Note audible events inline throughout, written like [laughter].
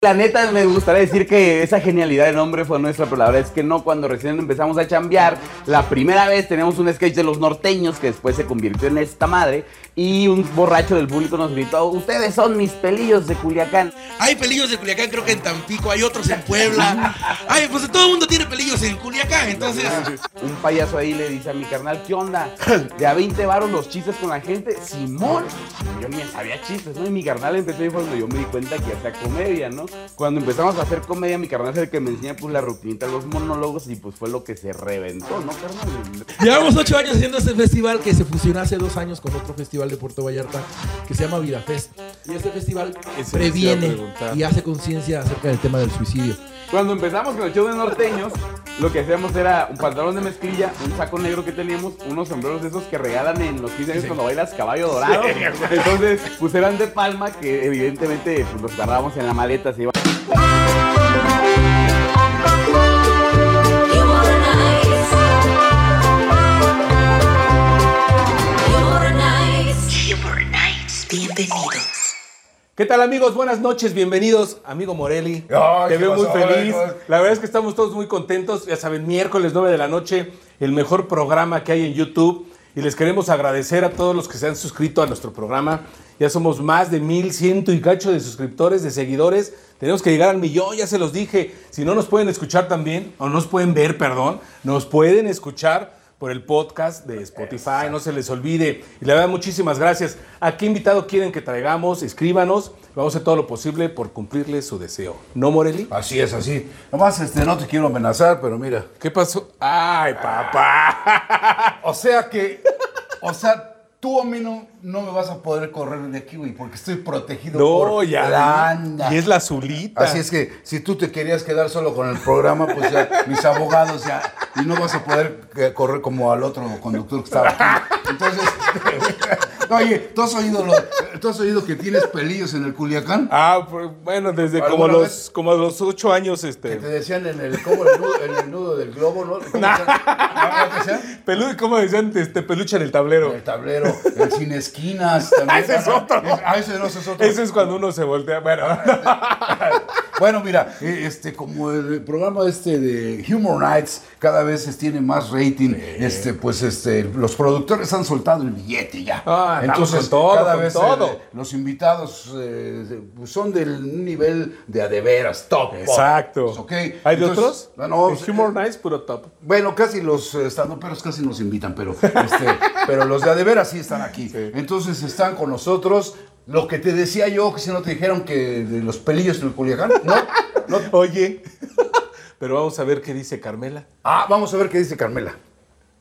La neta, me gustaría decir que esa genialidad de nombre fue nuestra, pero la verdad es que no. Cuando recién empezamos a chambear, la primera vez teníamos un sketch de los norteños que después se convirtió en esta madre. Y un borracho del público nos gritó: Ustedes son mis pelillos de Culiacán. Hay pelillos de Culiacán, creo que en Tampico, hay otros en Puebla. Ay, pues todo el mundo tiene pelillos en Culiacán, entonces. Un payaso ahí le dice a mi carnal: ¿Qué onda? De a 20 varos los chistes con la gente. Simón. Yo ni sabía chistes, ¿no? Y mi carnal empezó y fue cuando yo me di cuenta que hacía comedia, ¿no? Cuando empezamos a hacer comedia, mi carnal es el que me enseña pues la rutinita, los monólogos y pues fue lo que se reventó, ¿no, carnal? Llevamos ocho años haciendo este festival que se fusionó hace dos años con otro festival de Puerto Vallarta que se llama Vida Fest. Y este festival previene y hace conciencia acerca del tema del suicidio. Cuando empezamos con el show de norteños, lo que hacíamos era un pantalón de mezclilla, un saco negro que teníamos, unos sombreros de esos que regalan en los 15 años cuando bailas caballo dorado. Entonces, pues eran de palma que evidentemente pues, los agarrábamos en la maleta, se iba. ¿Qué tal amigos? Buenas noches, bienvenidos. Amigo Morelli, te veo muy feliz. La verdad es que estamos todos muy contentos. Ya saben, miércoles 9 de la noche, el mejor programa que hay en YouTube. Y les queremos agradecer a todos los que se han suscrito a nuestro programa. Ya somos más de mil ciento y cacho de suscriptores, de seguidores. Tenemos que llegar al millón, ya se los dije. Si no nos pueden escuchar también, o nos pueden ver, perdón, nos pueden escuchar por el podcast de Spotify, no se les olvide. Y la verdad, muchísimas gracias. ¿A qué invitado quieren que traigamos? Escríbanos. Vamos a hacer todo lo posible por cumplirle su deseo. ¿No, Morelli? Así es, así. Nomás este, no te quiero amenazar, pero mira. ¿Qué pasó? ¡Ay, papá! o sea que. O sea, tú a mí no, no me vas a poder correr de aquí, güey, porque estoy protegido por ya, Y es la azulita. Así es que si tú te querías quedar solo con el programa, pues ya mis abogados ya, y no vas a poder eh, correr como al otro conductor que estaba aquí. Entonces, [laughs] Oye, ¿tú has, oído ¿tú has oído que tienes pelillos en el Culiacán? Ah, pues, bueno, desde como los, como los ocho años. Este... Que te decían en el, como el, nudo, en el nudo del globo, ¿no? ¿Cómo, decían? Pelu, ¿Cómo decían? Este, peluche en el tablero. En el tablero, el sin esquinas también. [laughs] ese es otro. Ah, ese no, ese es otro. Ese es cuando uno se voltea. Bueno. [laughs] bueno, mira, eh, este, como el programa este de Humor Nights cada vez tiene más rating, este, pues este, los productores han soltado el billete ya. Ah, entonces, todo, cada vez todo. Eh, los invitados eh, son del nivel de adeveras, top. Exacto. Okay. ¿Hay de otros? No, Humor Nights, puro top. Bueno, casi los estandoperos casi nos invitan, pero, este, [laughs] pero los de adeveras sí están aquí. Entonces están con nosotros. Lo que te decía yo, que si no te dijeron que de los pelillos en el Culiacán, ¿no? [laughs] no. Oye, [laughs] pero vamos a ver qué dice Carmela. Ah, vamos a ver qué dice Carmela.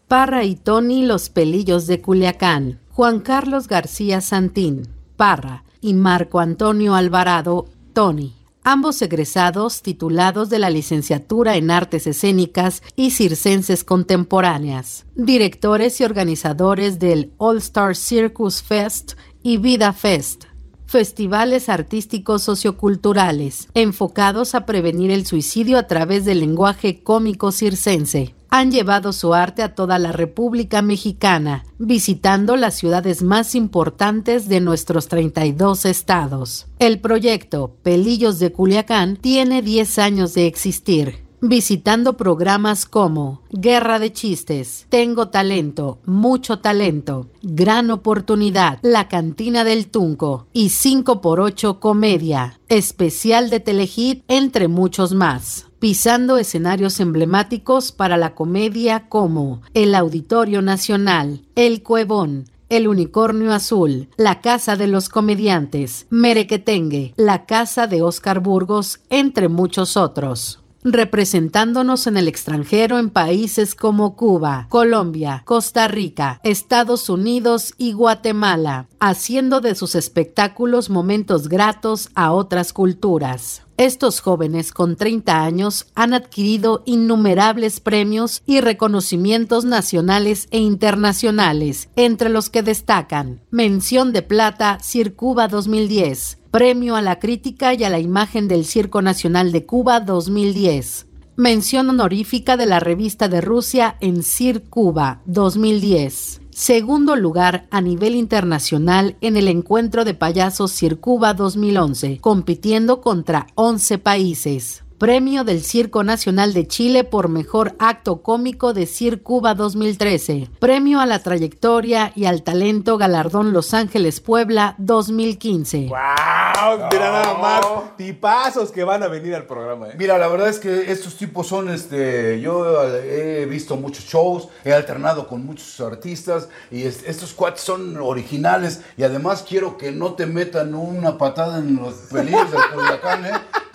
Parra y Tony Los Pelillos de Culiacán. Juan Carlos García Santín, Parra, y Marco Antonio Alvarado, Tony. Ambos egresados titulados de la licenciatura en Artes Escénicas y Circenses Contemporáneas, directores y organizadores del All Star Circus Fest y Vida Fest, festivales artísticos socioculturales enfocados a prevenir el suicidio a través del lenguaje cómico circense han llevado su arte a toda la República Mexicana, visitando las ciudades más importantes de nuestros 32 estados. El proyecto Pelillos de Culiacán tiene 10 años de existir visitando programas como Guerra de Chistes, Tengo Talento, Mucho Talento, Gran Oportunidad, La Cantina del Tunco y 5x8 Comedia, especial de Telehit, entre muchos más. Pisando escenarios emblemáticos para la comedia como el Auditorio Nacional, El Cuevón, el Unicornio Azul, La Casa de los Comediantes, Merequetengue, La Casa de Oscar Burgos, entre muchos otros representándonos en el extranjero en países como Cuba, Colombia, Costa Rica, Estados Unidos y Guatemala, haciendo de sus espectáculos momentos gratos a otras culturas. Estos jóvenes con 30 años han adquirido innumerables premios y reconocimientos nacionales e internacionales, entre los que destacan Mención de Plata Circuba 2010, Premio a la Crítica y a la Imagen del Circo Nacional de Cuba 2010. Mención honorífica de la revista de Rusia en Cir Cuba 2010. Segundo lugar a nivel internacional en el encuentro de payasos Circuba 2011, compitiendo contra 11 países. Premio del Circo Nacional de Chile por Mejor Acto Cómico de Circuba 2013. Premio a la trayectoria y al talento Galardón Los Ángeles Puebla 2015. ¡Wow! Mira nada más, tipazos que van a venir al programa. ¿eh? Mira, la verdad es que estos tipos son, este, yo he visto muchos shows, he alternado con muchos artistas y estos cuates son originales y además quiero que no te metan una patada en los pelillos del [laughs] Culiacán, ¿eh?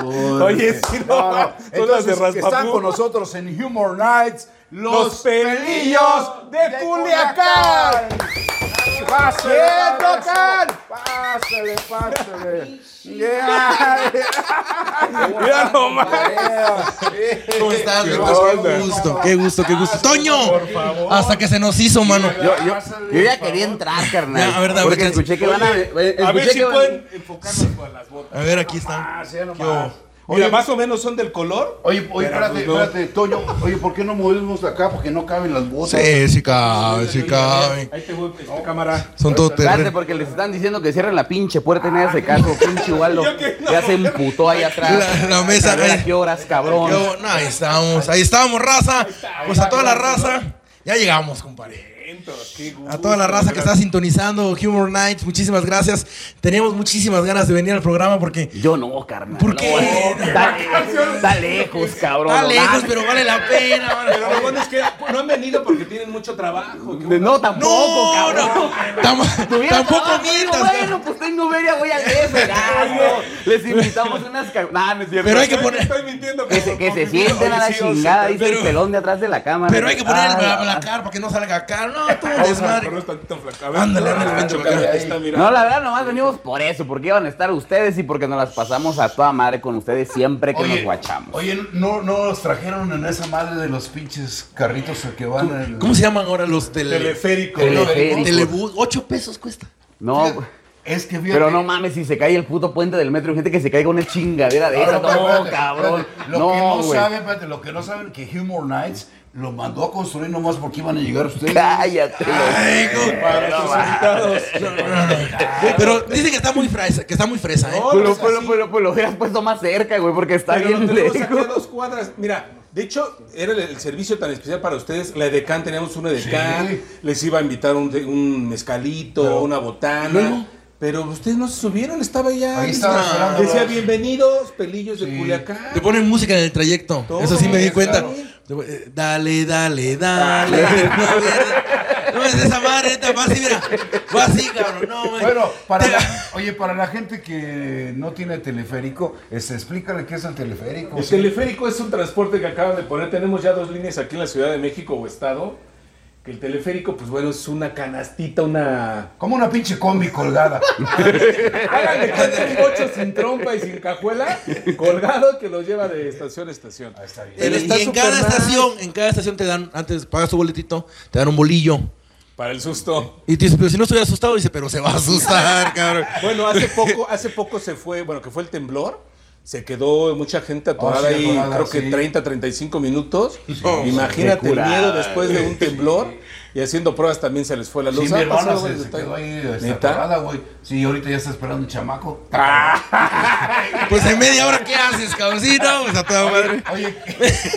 Oye, sí, no, no. Entonces, están con nosotros en Humor Nights, los, pelillos de, Culiacán. ¡Pásale! tocan! ¡Pásale, pásale! [laughs] Mira nomás. ¿Cómo estás? Qué gusto, qué gusto, qué gusto. ¡Toño! Hasta que se nos hizo, mano. Yo, yo, yo ya quería entrar, carnal. Ya, a ver, a ver, porque ¿qué- escuché que van a. escuché A ver si que van- pueden enfocarnos con las botas. A ver, aquí están. Ah, sí, nomás. Mira, más o menos son del color. Oye, oye, Pero, espérate, pues, no. espérate, Toño. Oye, ¿por qué no movemos acá? Porque no caben las botas. Sí, sí cabe, sí cabe. Ahí te voy, este, cámara. Son todo Espérate, terreno. porque les están diciendo que cierren la pinche puerta y nadie hace caso. [laughs] Pinche Waldo. No. Ya se emputó ahí atrás. La- la mesa, a ahí. qué horas, cabrón. No, ahí estamos, ahí estamos, raza. Pues a toda la raza. Ya llegamos, compadre. Qué gusto. A toda la raza que está sintonizando Humor Nights, muchísimas gracias. Teníamos muchísimas ganas de venir al programa porque Yo no, carnal. ¿Por qué? No, está, está lejos, cabrón. está lejos, pero vale la pena. vale. Pero lo bueno es que no han venido porque tienen mucho trabajo. No, tampoco, No, cabrón. no, tam- Tuviera tampoco trabajo, mientas. Bueno, pues tengo feria, voy DF, gasto. [laughs] Les invitamos unas Nah, no es cierto. Pero hay que Estoy- poner- Estoy mintiendo. Que se, que se sienten a la chingada, dice el pelón de atrás de la cámara. Pero hay que poner Ah, la, cara para que no salga acá. No, todo a desmadre. Ándale, ándale. No, la verdad, nomás venimos por eso, porque iban a estar ustedes y porque nos las pasamos a toda madre con ustedes siempre que nos guachamos. Oye, ¿no, no nos trajeron en esa madre de los pinches carritos que van en... ¿Cómo se llaman ahora los tele... Teleférico. Teleférico. Telebús? Ocho pesos cuesta. No, Es que fíjate... pero no mames, si se cae el puto puente del metro, hay gente que se caiga una chingadera de esa. No, espérate, cabrón. espérate. Lo No, que no güey. saben, espérate, lo que no saben que Humor Nights lo mandó a construir nomás porque iban a llegar ustedes. Cállate. Ay, Para nuestros invitados. [laughs] Pero dice que está muy fresa, que está muy fresa, ¿eh? No, Pues no pues pues pues lo hubieras puesto más cerca, güey, porque está Pero bien aquí a lejos. dos cuadras. Mira, de hecho, era el, el servicio tan especial para ustedes. La Edecán, teníamos una Edecán. Sí. Les iba a invitar un, un mezcalito, una botana. Pero ustedes no se subieron, estaba ya. Ahí estaba Decía- bienvenidos, pelillos de. Culiacán. Te ponen música en el trayecto. Todo, Eso sí me di claro. cuenta. Eh, Dale, dale, dale. [laughs] No es esa madre, esta va así, mira. Va así, cabrón. No, güey. Bueno, para Te- la, oye, para la gente que no tiene teleférico, este, explícale qué es el teleférico. El teleférico es un transporte que acaban de poner. Tenemos ya dos líneas aquí en la Ciudad de México o Estado. Que el teleférico, pues bueno, es una canastita, una. Como una pinche combi colgada. [laughs] Háganle cuenta, un bocho sin trompa y sin cajuela, colgado que los lleva de estación a estación. está bien. Pero Y está en cada nice. estación, en cada estación te dan, antes pagas tu boletito, te dan un bolillo. Para el susto. Y te dice, pero si no estoy asustado, dice, pero se va a asustar, [laughs] cabrón. Bueno, hace poco, hace poco se fue, bueno, que fue el temblor. Se quedó mucha gente atorada Oh, sí, ahí, atorada, creo que sí. 30, 35 minutos. Imagínate el miedo después de un temblor. Y haciendo pruebas también se les fue la luz. Sí, mi Ah, hermana se, quedó ahí este, atorada, güey. Sí, ahorita ya está esperando un chamaco. [laughs] Pues en media hora, ¿qué haces, no, pues a toda madre. Oye, ¿qué-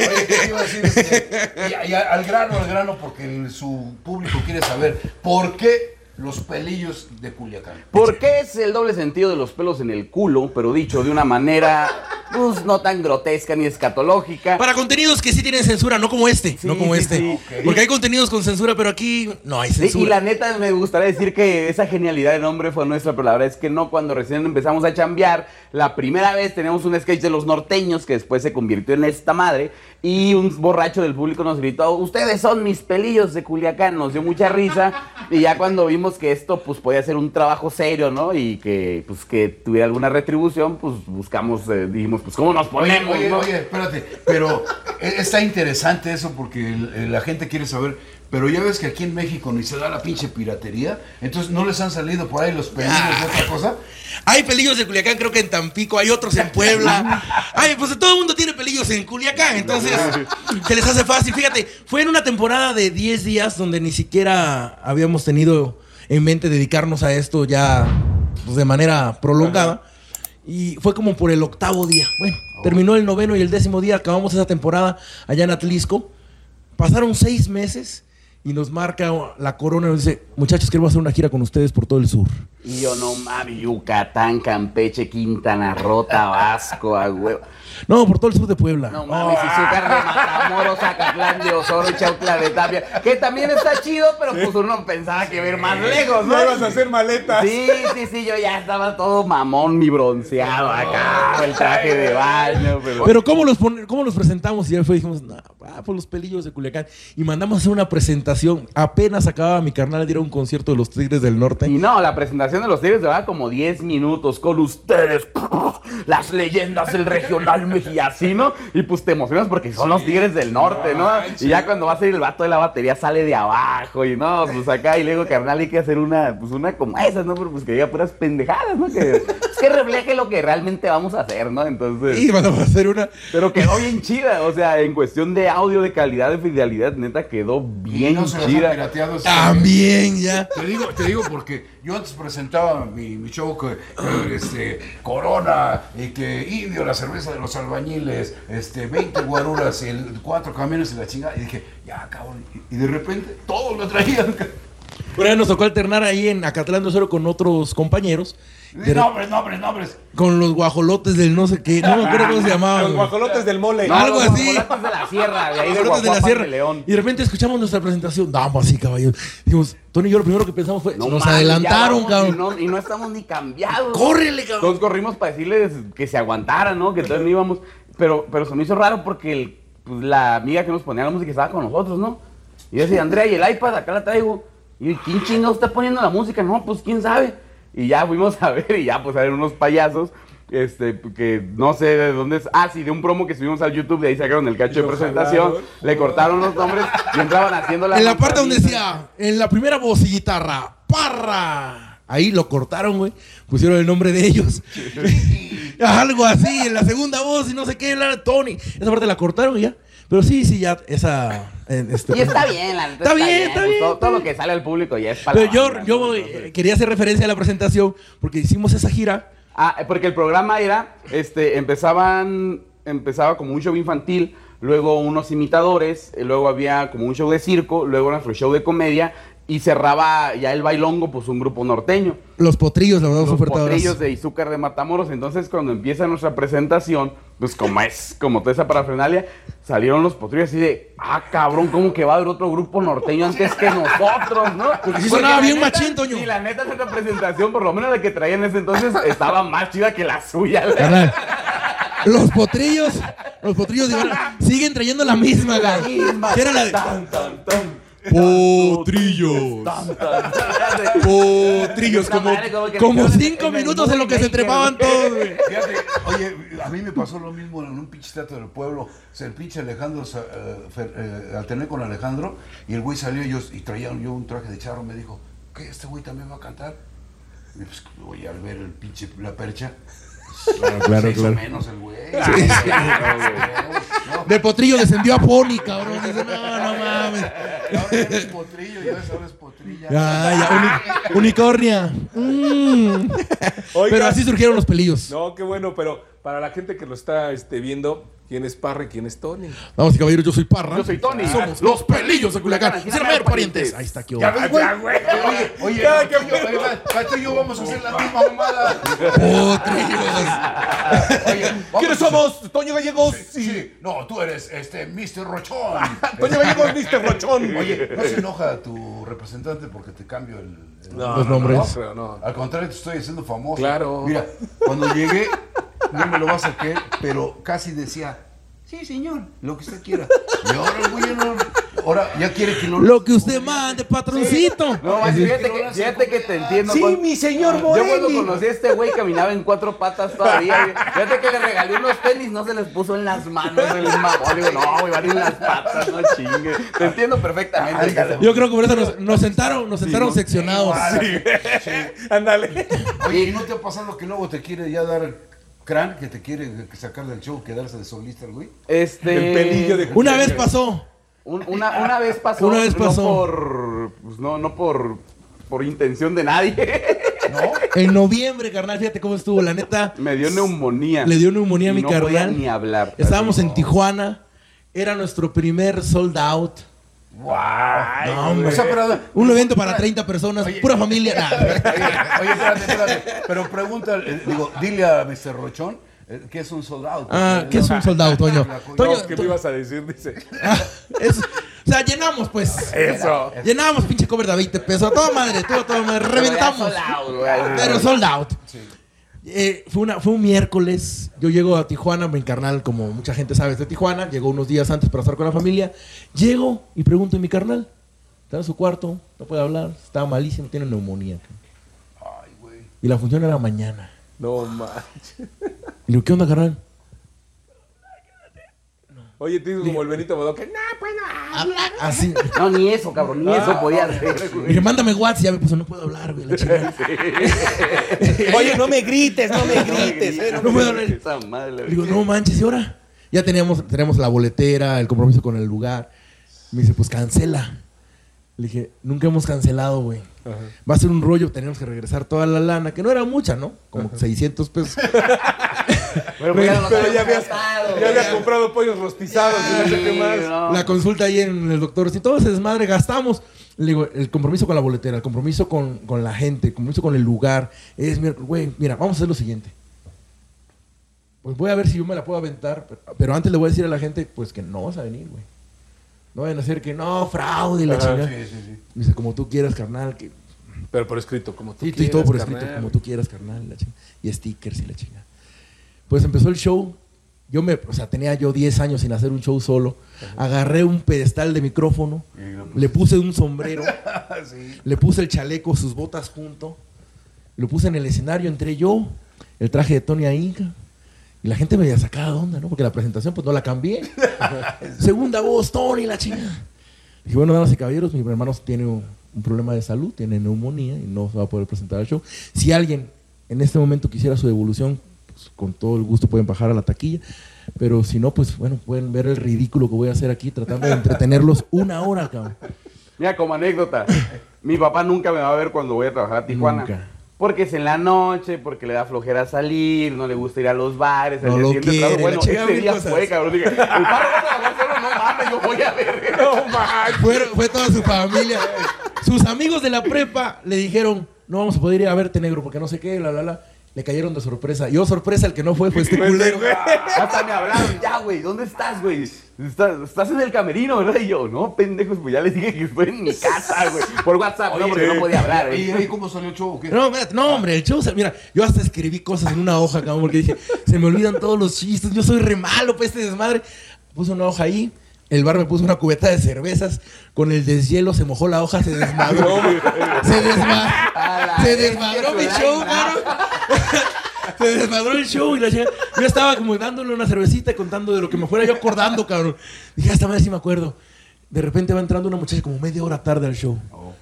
oye, ¿qué iba a decir? Este, y, y al grano, al grano, porque el- su público quiere saber por qué los pelillos de Culiacán. ¿Por qué es el doble sentido de los pelos en el culo, pero dicho de una manera pues, no tan grotesca ni escatológica? Para contenidos que sí tienen censura, no como este, no como sí, este. sí. Porque hay contenidos con censura, pero aquí no hay Sí, censura. y la neta me gustaría decir que esa genialidad de nombre fue nuestra, pero la verdad es que no. Cuando recién empezamos a chambear, la primera vez teníamos un sketch de los norteños que después se convirtió en esta madre. Y un borracho del público nos gritó: Ustedes son mis pelillos de Culiacán. Nos dio mucha risa. Y ya cuando vimos que esto pues podía ser un trabajo serio, ¿no? Y que pues que tuviera alguna retribución, pues buscamos, eh, dijimos, pues ¿cómo nos ponemos? oye, no? oye, espérate, pero e, está interesante eso porque la gente quiere saber. Pero ya ves que aquí en México ni se da la pinche piratería. Entonces no les han salido por ahí los pelillos de otra cosa. Hay pelillos de Culiacán, creo que en Tampico, hay otros en Puebla. [laughs] Ay, pues todo el mundo tiene pelillos en Culiacán, entonces se les hace fácil. Fíjate, fue en una temporada de 10 días donde ni siquiera habíamos tenido en mente dedicarnos a esto ya pues, de manera prolongada. Y fue como por el octavo día. Bueno, terminó el noveno y el décimo día, acabamos esa temporada allá en Atlisco. Pasaron seis meses y nos marca la corona y nos dice, muchachos, queremos hacer una gira con ustedes por todo el sur. Y yo no mames, Yucatán, Campeche, Quintana Roo, Tabasco, a huevo. No, por todo el sur de Puebla. No mames, oh. Izúcar de Matamoros, Zacatlán de Osoro, Chautla de Tapia, que también está chido, pero pues uno pensaba que ver más lejos, ¿no? No ibas a hacer maletas. Sí, sí, sí, yo ya estaba todo mamón, mi bronceado acá, el traje de baño. Pero, ¿cómo, los ¿cómo los presentamos? Y ya fue, dijimos, no, ah, por los pelillos de Culiacán. Y mandamos a hacer una presentación. Apenas acababa mi carnal de ir a un concierto de los Tigres del Norte. Y no, la presentación de los Tigres duraba como 10 minutos con ustedes, [laughs] las leyendas del regional y así, ¿no? Y pues te emocionas porque son los tigres del norte, ¿no? Y ya cuando va a salir el vato de la batería sale de abajo y no, pues acá y luego carnal hay que hacer una, pues una como esas, ¿no? Pero pues que diga puras pendejadas, ¿no? Que, que refleje lo que realmente vamos a hacer, ¿no? Entonces. Y vamos a hacer una. Pero quedó bien chida, o sea, en cuestión de audio, de calidad, de fidelidad, neta quedó bien chida. También, ya. Te digo, te digo porque yo antes presentaba mi, show que, este, Corona y que Indio, la cerveza de los albañiles, este, 20 guaruras el, cuatro camiones y la chingada. Y dije, ya, cabrón. Y, de repente todos lo traían. Bueno, nos tocó alternar ahí en Acatlán de Cero con otros compañeros. nombres, nombres, nombres. Con los guajolotes del no sé qué. No me acuerdo cómo se llamaban. Los guajolotes del mole. Algo así. Los guajolotes de la sierra. De ahí de, de la sierra. León. Y de repente escuchamos nuestra presentación. Vamos así, caballeros. Dijimos, Tony y yo lo primero que pensamos fue, nos adelantaron, cabrón. Y no, estamos ni cambiados. Córrele, cabrón. Todos corrimos para decirles que se aguantaran, ¿no? Que entonces no íbamos. Pero, pero se me hizo raro porque pues, la amiga que nos ponía la música estaba con nosotros, ¿no? Y yo decía, Andrea, ¿y el iPad? Acá la traigo. Y ¿quién chingado está poniendo la música? No, pues quién sabe. Y ya fuimos a [laughs] ver y ya pues a ver unos payasos. Este, que no sé de dónde es. Ah, sí, de un promo que subimos al YouTube, de ahí sacaron el cacho de presentación, le cortaron los nombres y entraban haciendo la. En la parte donde decía, en la primera voz y guitarra, parra. Ahí lo cortaron, güey. Pusieron el nombre de ellos. [laughs] Algo así, en la segunda voz y no sé qué, la Tony. Esa parte la cortaron y ya. Pero sí, sí, ya esa. Este, y está bien, la está, bien, está bien. Pues todo, lo que sale al público ya es para. Pero yo, yo quería hacer referencia a la presentación porque hicimos esa gira. Ah, porque el programa era, este, empezaban, empezaba como un show infantil, luego unos imitadores, luego había como un show de circo, luego nuestro show de comedia y cerraba ya el bailongo, pues un grupo norteño. Los potrillos, la verdad, Los potrillos de Izúcar de Matamoros. Entonces, cuando empieza nuestra presentación, pues como es, como toda esa parafernalia, salieron los potrillos así de, ah, cabrón, ¿cómo que va a haber otro grupo norteño antes que nosotros, no? Porque si sonaba bien machín, Toño. Y la neta, esa presentación, por lo menos la que traía en ese entonces, estaba más chida que la suya. Los potrillos, los potrillos siguen trayendo la misma, La misma. Era la de... Tan, tan, tan. Potrillos. Potrillos, como, como cinco minutos en lo que se trepaban todos, Fíjate, oye, a mí me pasó lo mismo en un pinche teatro del pueblo. O sea, el pinche Alejandro, eh, eh, alterné con Alejandro y el güey salió y, yo, y traía yo un traje de charro. Me dijo, ¿qué? ¿Este güey también va a cantar? Y pues, voy al ver el pinche, la percha. Claro, claro, claro. menos el güey. De potrillo descendió a pony, cabrón. Dice, no, no mames. Ahora es potrillo y ahora es potrilla. Ya, ya, unicornia. Mm. Pero así surgieron los pelillos. No, qué bueno, pero para la gente que lo está este, viendo, ¿Quién es Parra y quién es Tony? Vamos, y caballeros, yo soy Parra. Yo soy Tony. Somos los pelillos de Culiacán. Ser parientes. Ahí está, ¿qué güey. Oye, oye, ya, que yo, yo vamos a hacer la misma mamada. Potrillos. [laughs] Oye, ¿quiénes somos? Toño Gallegos. Sí, sí. No, tú eres este Mr. Rochón. [laughs] Toño Gallegos, Mr. Rochón. Oye, no se enoja tu representante porque te cambio el, los nombres. No, no, Al contrario, te estoy haciendo famoso. Claro. Mira, cuando llegué, no me lo vas a creer, pero casi decía, sí, señor, lo que usted quiera. Y ahora el güey no, ahora ya quiere que no Lo que usted mande, patroncito. No, manches, fíjate que, fíjate que te entiendo. Sí, mi señor Yo cuando Morelli. conocí a este güey caminaba en cuatro patas todavía. güey. Fíjate que le regalé unos tenis, no se les puso en las manos el mamón. Digo, no, güey, van en las patas, no chingue. Te entiendo perfectamente. Yo creo que por eso nos, nos sentaron, nos sentaron seccionados. Ándale. Oye, ¿y no te ha pasado que luego te quiere ya dar crán, que te quiere sacar del show, quedarse de solista el güey? Este. El pelillo de Una vez pasó. Un- una, una vez pasó. Una vez pasó. No por. Pues no, no por. Por intención de nadie. En noviembre, carnal, fíjate cómo estuvo. La neta, Me dio neumonía. Le dio neumonía a Y mi no podía carnal. ni hablar. estábamos en Tijuana. Era nuestro primer sold out. Ay, No, hombre. O sea, pero- Un evento para 30 personas, pura familia. Nah. [laughs] Oye, espérate, espérate. Pero pregunta, eh, digo, dile a Mr. Rochón eh, que es un soldado. Ah, ¿qué es un sold out, Toño? Toño, No, ¿qué me ibas a decir? Dice. ah, es- o sea, llenamos, pues. Eso. Llenamos pinche cover de 20 pesos. A toda madre, todo, a toda madre. Reventamos. Pero sold out, güey. Pero sold out. Eh, fue, una, fue un miércoles. Yo llego a Tijuana, mi carnal, como mucha gente sabe, es de Tijuana. Llegó unos días antes para estar con la familia. Llego y pregunto a mi carnal. Está en su cuarto, no puede hablar, estaba malísimo, tiene neumonía. Ay, güey. Y la función era mañana. No manches. Y le digo, ¿qué onda, carnal? Oye, te digo como el Benito Bodoque. No, pues Así. No, ni eso, cabrón, ni eso podía hacer, dije, mándame WhatsApp. Y ya me puso, no puedo hablar, güey, la chingada. [laughs] Oye, no me grites, no me grites. eh, no puedo hablar. Digo, no manches, ¿y ahora? Ya teníamos, teníamos la boletera, el compromiso con el lugar. Me dice, pues cancela. Le dije, nunca hemos cancelado, güey. Va a ser un rollo, tenemos que regresar toda la lana, que no era mucha, ¿no? Como 600 pesos. [laughs] Pero, pues, ya Pero ya habíamos había, gastado, ya había comprado pollos rostizados y no sé qué más. no. La consulta ahí en el doctor, si todo se desmadre, gastamos. Le digo, el compromiso con la boletera, el compromiso con, con la gente, el compromiso con el lugar. Es, mira, güey, mira, vamos a hacer lo siguiente. Pues voy a ver si yo me la puedo aventar, pero, pero antes le voy a decir a la gente, pues que no vas a venir, güey. No vayan a hacer que no, fraude, la chingada. Sí, sí, sí. Me dice, como tú quieras, carnal. Que... Pero por escrito, como tú Sí, quieras, y todo por carnal. escrito, como tú quieras, carnal. la chingada. Y stickers y la chingada. Pues empezó el show. Yo me, o sea, tenía yo 10 años sin hacer un show solo. Agarré un pedestal de micrófono, le puse un sombrero, [laughs] le puse el chaleco, sus botas junto, lo puse en el escenario, entré yo, el traje de Tony Inca. Y la gente me había sacado de onda, ¿no? Porque la presentación pues no la cambié. [laughs] Segunda voz, Tony, la chingada. Dije, bueno, damas y caballeros, mi hermano tiene un, un problema de salud, tiene neumonía y no se va a poder presentar al show. Si alguien en este momento quisiera su devolución, pues, con todo el gusto pueden bajar a la taquilla. Pero si no, pues bueno, pueden ver el ridículo que voy a hacer aquí tratando de entretenerlos [laughs] una hora, cabrón. Mira, como anécdota, mi papá nunca me va a ver cuando voy a trabajar a Tijuana. Nunca. Porque es en la noche, porque le da flojera salir, no le gusta ir a los bares. No lo quiere, trabajo. Bueno, este día cosas. fue, cabrón. Dije, el parro va a trabajar solo, no mames, yo voy a ver. [laughs] No. Fue, fue toda su familia. Sus amigos de la prepa le dijeron, no vamos a poder ir a verte negro porque no sé qué, la, la, la. Le cayeron de sorpresa. Yo sorpresa, el que no fue fue este [laughs] culero. Hasta me hablaron, ya, güey, ¿dónde estás, güey? Estás, estás en el camerino, ¿verdad? Y yo, no, pendejos, pues ya les dije que estoy en mi casa, güey. Por WhatsApp, no, porque no podía hablar. ¿Y ahí cómo salió el show? o qué? No, espérate, no, hombre, el show, se- mira, yo hasta escribí cosas en una hoja, cabrón, porque dije, se me olvidan todos los chistes, yo soy re malo para este desmadre. Puse una hoja ahí, el bar me puso una cubeta de cervezas, con el deshielo se mojó la hoja, se desmadró. [laughs] se desmadró, A la se desmadró mi show, cabrón. [laughs] Se desmadró el show y la chica. Yo estaba como dándole una cervecita y contando de lo que me fuera yo acordando, cabrón. Dije, esta madre sí me acuerdo. De repente va entrando una muchacha como media hora tarde al show.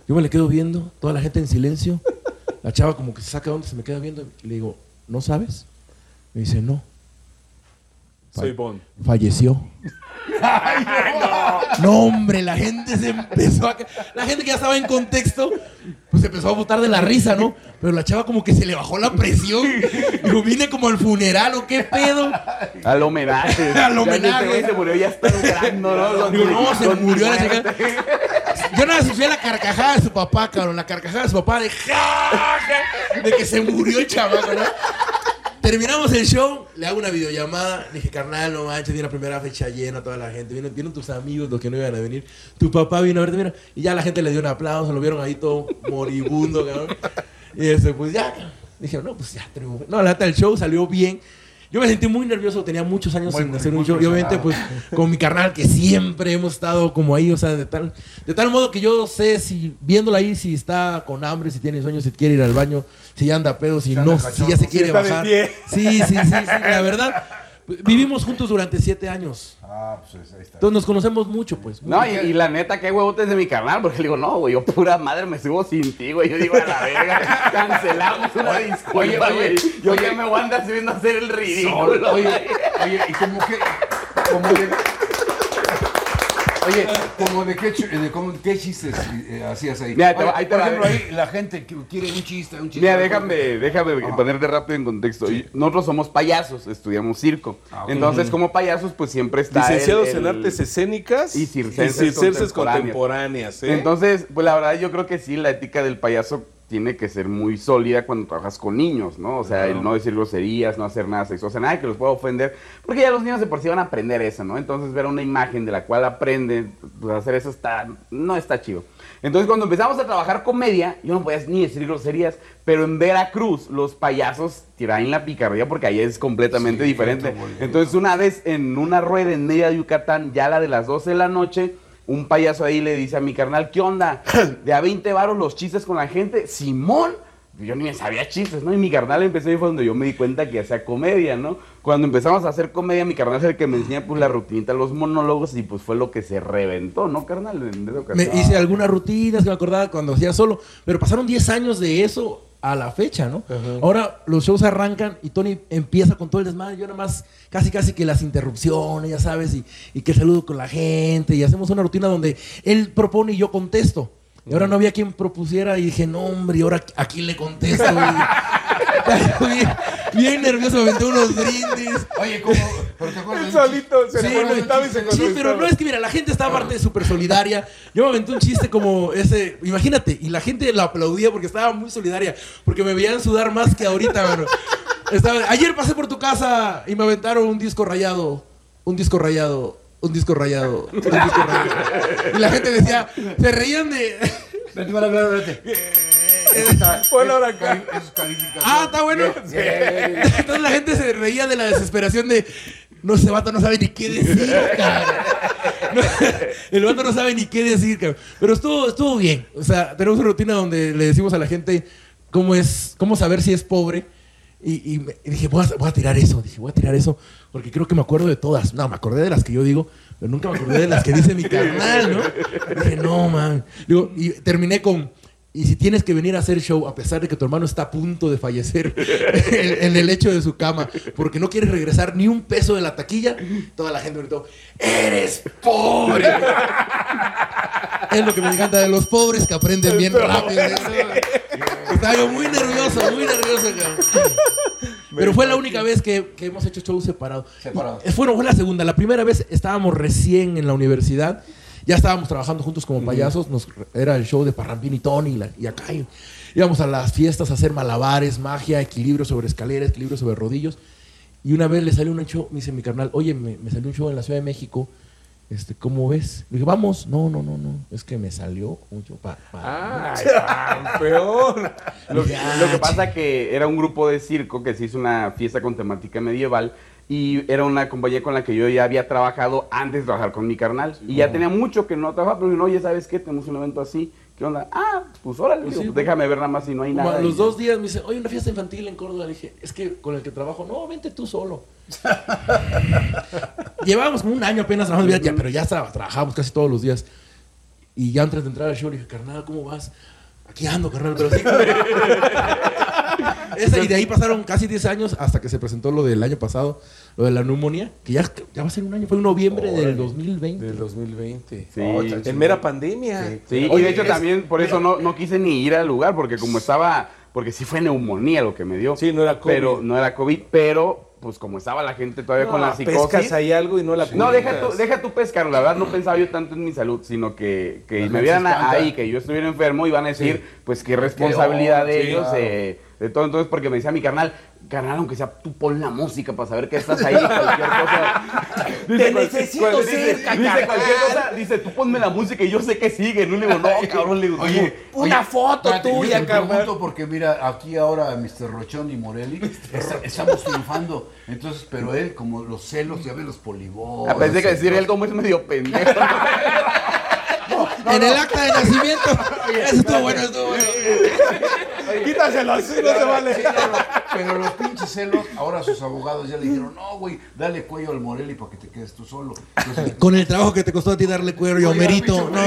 Yo me le quedo viendo, toda la gente en silencio. La chava como que se saca de onda, se me queda viendo y le digo, ¿no sabes? Me dice, no, Soy Bond. falleció. no. hombre, la gente se empezó a... La gente que ya estaba en contexto, pues se empezó a botar de la risa, ¿no? Pero la chava como que se le bajó la presión. Digo, vine como al funeral o qué pedo. Al homenaje. [laughs] Al Ya homenaje. este güey se murió, ya está entrando, ¿no? Digo, no, se murió la chica. Yo nada más fui a la carcajada de su papá, cabrón. La carcajada de su papá de, de que se murió el chamaco, ¿no? Terminamos el show, le hago una videollamada. Le dije, carnal, no manches, viene la primera fecha llena, toda la gente. Vienen, vienen tus amigos, los que no iban a venir. Tu papá vino a verte, mira. Y ya la gente le dio un aplauso, lo vieron ahí todo moribundo, cabrón. Y este, pues ya. Dije, no, pues ya triunfé. No, la neta, el show salió bien. Yo me sentí muy nervioso, tenía muchos años sin hacer un show. Y obviamente, pues, con mi carnal, que siempre hemos estado como ahí, o sea, de tal, de tal modo que yo sé si, viéndola ahí, si está con hambre, si tiene sueños, si quiere ir al baño, si ya anda pedo, si no, si ya se quiere bajar. Sí, sí, sí, sí, la verdad. Vivimos juntos durante siete años. Ah, pues ahí está. Entonces nos conocemos mucho, pues. No, y, la neta, qué huevotes de mi carnal, porque le digo, no, güey, yo pura madre me subo sin ti, güey. Yo digo, a la verga, cancelamos una disculpa, güey. Yo ya me voy a andar subiendo a hacer el ridículo. Oye, oye, y como que, como que Oye, como de qué, de cómo, qué chistes eh, hacías ahí. Mira, ahí te por ejemplo, ahí la gente quiere un chiste, un chiste. Mira, déjame, déjame ponerte rápido en contexto. Nosotros somos payasos, estudiamos circo. Ah, Entonces, como payasos, pues siempre está. Licenciados en artes escénicas y circenses, contemporáneas. ¿eh? Entonces, pues la verdad, yo creo que sí, la ética del payaso tiene que ser muy sólida cuando trabajas con niños, ¿no? O sea, el no decir groserías, no hacer nada sexual, o sea, nada que los pueda ofender, porque ya los niños de por sí van a aprender eso, ¿no? Entonces ver una imagen de la cual aprenden, pues hacer eso está, no está chido. Entonces cuando empezamos a trabajar comedia, yo no podía ni decir groserías, pero en Veracruz los payasos tiran la picardía porque ahí es completamente diferente. Entonces una vez en una rueda en media de Yucatán, ya la de las 12 de la noche, un payaso ahí le dice a mi carnal, ¿qué onda? [laughs] De a 20 varos los chistes con la gente. Simón, yo ni me sabía chistes, ¿no? Y mi carnal empezó y fue donde yo me di cuenta que hacía comedia, ¿no? Cuando empezamos a hacer comedia, mi carnal es el que me enseña pues la rutinita, los monólogos y pues fue lo que se reventó, ¿no, carnal? Me hice algunas rutinas que me acordaba cuando hacía solo, pero pasaron 10 años de eso a la fecha, ¿no? Ahora los shows arrancan y Tony empieza con todo el desmadre. Yo nada más, casi casi que las interrupciones, ya sabes, y, y que saludo con la gente y hacemos una rutina donde él propone y yo contesto. Y ahora no había quien propusiera y dije, no, hombre, y ahora a quién le contesto. [laughs] bien, bien, nervioso, me aventé unos brindis. Oye, ¿cómo? ¿Pero te acuerdas? solito se sí, y se Sí, pero no es que, mira, la gente estaba aparte súper solidaria. Yo me aventé un chiste como ese, imagínate, y la gente lo aplaudía porque estaba muy solidaria, porque me veían sudar más que ahorita, mano. Estaba, ayer pasé por tu casa y me aventaron un disco rayado, un disco rayado un disco rayado. Un disco rayado. Y la gente decía, se reían de. Vete para hablar, vete. Ponlo acá. Ah, está bueno. Entonces la gente se reía de la desesperación de. No, ese vato no sabe ni qué decir, cabrón. [laughs] el vato no sabe ni qué decir, cabrón. Pero estuvo, estuvo bien. O sea, tenemos una rutina donde le decimos a la gente cómo es, cómo saber si es pobre y, dije, voy a, tirar eso, dije, voy a tirar eso, porque creo que me acuerdo de todas. No, me acordé de las que yo digo, pero nunca me acordé de las que dice mi carnal, ¿no? dije, no, man. y terminé con, y si tienes que venir a hacer show, a pesar de que tu hermano está a punto de fallecer [laughs] en el lecho de su cama, porque no quieres regresar ni un peso de la taquilla, toda la gente gritó, ¡eres pobre! es lo que me encanta de los pobres que aprenden bien rápido. Estaba yo muy nervioso, muy nervioso. Pero fue la única vez que, hemos hecho shows separados. Separado. Fue, fue la segunda. La primera vez estábamos recién en la universidad ya estábamos trabajando juntos como payasos, nos, era el show de Parrampín y Tony y, acá íbamos a las fiestas a hacer malabares, magia, equilibrio sobre escaleras, equilibrio sobre rodillos. Y una vez le salió un show, me dice mi carnal, oye, me, salió un show en la Ciudad de México, este, ¿cómo ves? Le dije, vamos, no, no, no, no, es que me salió show para... Ah, peor. lo, que pasa que era un grupo de circo que se hizo una fiesta con temática medieval y era una compañía con la que yo ya había trabajado antes de trabajar con mi carnal. y ya tenía mucho que no trabajaba, pero no, oye, ¿sabes qué? Tenemos un evento así. ¿Qué onda? Ah, pues órale, pues déjame ver nada más si no hay nada. los dos días me dice, oye, una fiesta infantil en Córdoba. Le dije, es que con el que trabajo, no, vente tú solo. [laughs] Llevábamos como un año apenas trabajando, ya, pero ya trabajamos casi todos los días. Y ya antes de entrar al show le dije, carnal, ¿cómo vas? Aquí ando, carnal, pero sí. [laughs] y de ahí pasaron casi 10 años hasta que se presentó lo del año pasado, lo de la neumonía, que ya, ya va a ser un año, fue en noviembre del 2020. Del 2020. Sí, en mera pandemia. Sí, y de hecho también por eso no, no quise ni ir al lugar, porque como estaba, porque sí fue neumonía lo que me dio. Sí, no era COVID. Pero, no era COVID, pero pues como estaba la gente todavía con la psicosis. Pescas ahí algo y no la No, deja tu, deja tu pescar, la verdad no pensaba yo tanto en mi salud, sino que, que me vieran ahí, que yo estuviera enfermo, y van a decir, pues qué responsabilidad de ellos. Eh, de todo. Entonces, porque me decía mi carnal, carnal, aunque sea tú pon la música para saber que estás ahí, cualquier cosa. [laughs] Te necesito cual- cerca, dice, dice carnal. cualquier cosa, dice, tú ponme la música y yo sé que sigue. No le digo, no, cabrón, le digo, Oye, Una oye, foto tuya, te pregunto porque mira, aquí ahora Mr. Rochón y Morelli está- estamos triunfando. Entonces, pero él, como los celos, ya ve los polibolos. A pesar de que decir él como es medio pendejo. [laughs] En el acta de nacimiento. [laughs] Eso estuvo bueno, estuvo bueno. Quítaselo, así no se vale. Sí, pero, los pinches celos, ahora sus abogados ya le dijeron, no, güey, dale cuello al Morelli para que te quedes tú solo. Entonces, [laughs] Con el trabajo que te costó a ti darle cuero y a Homerito. No.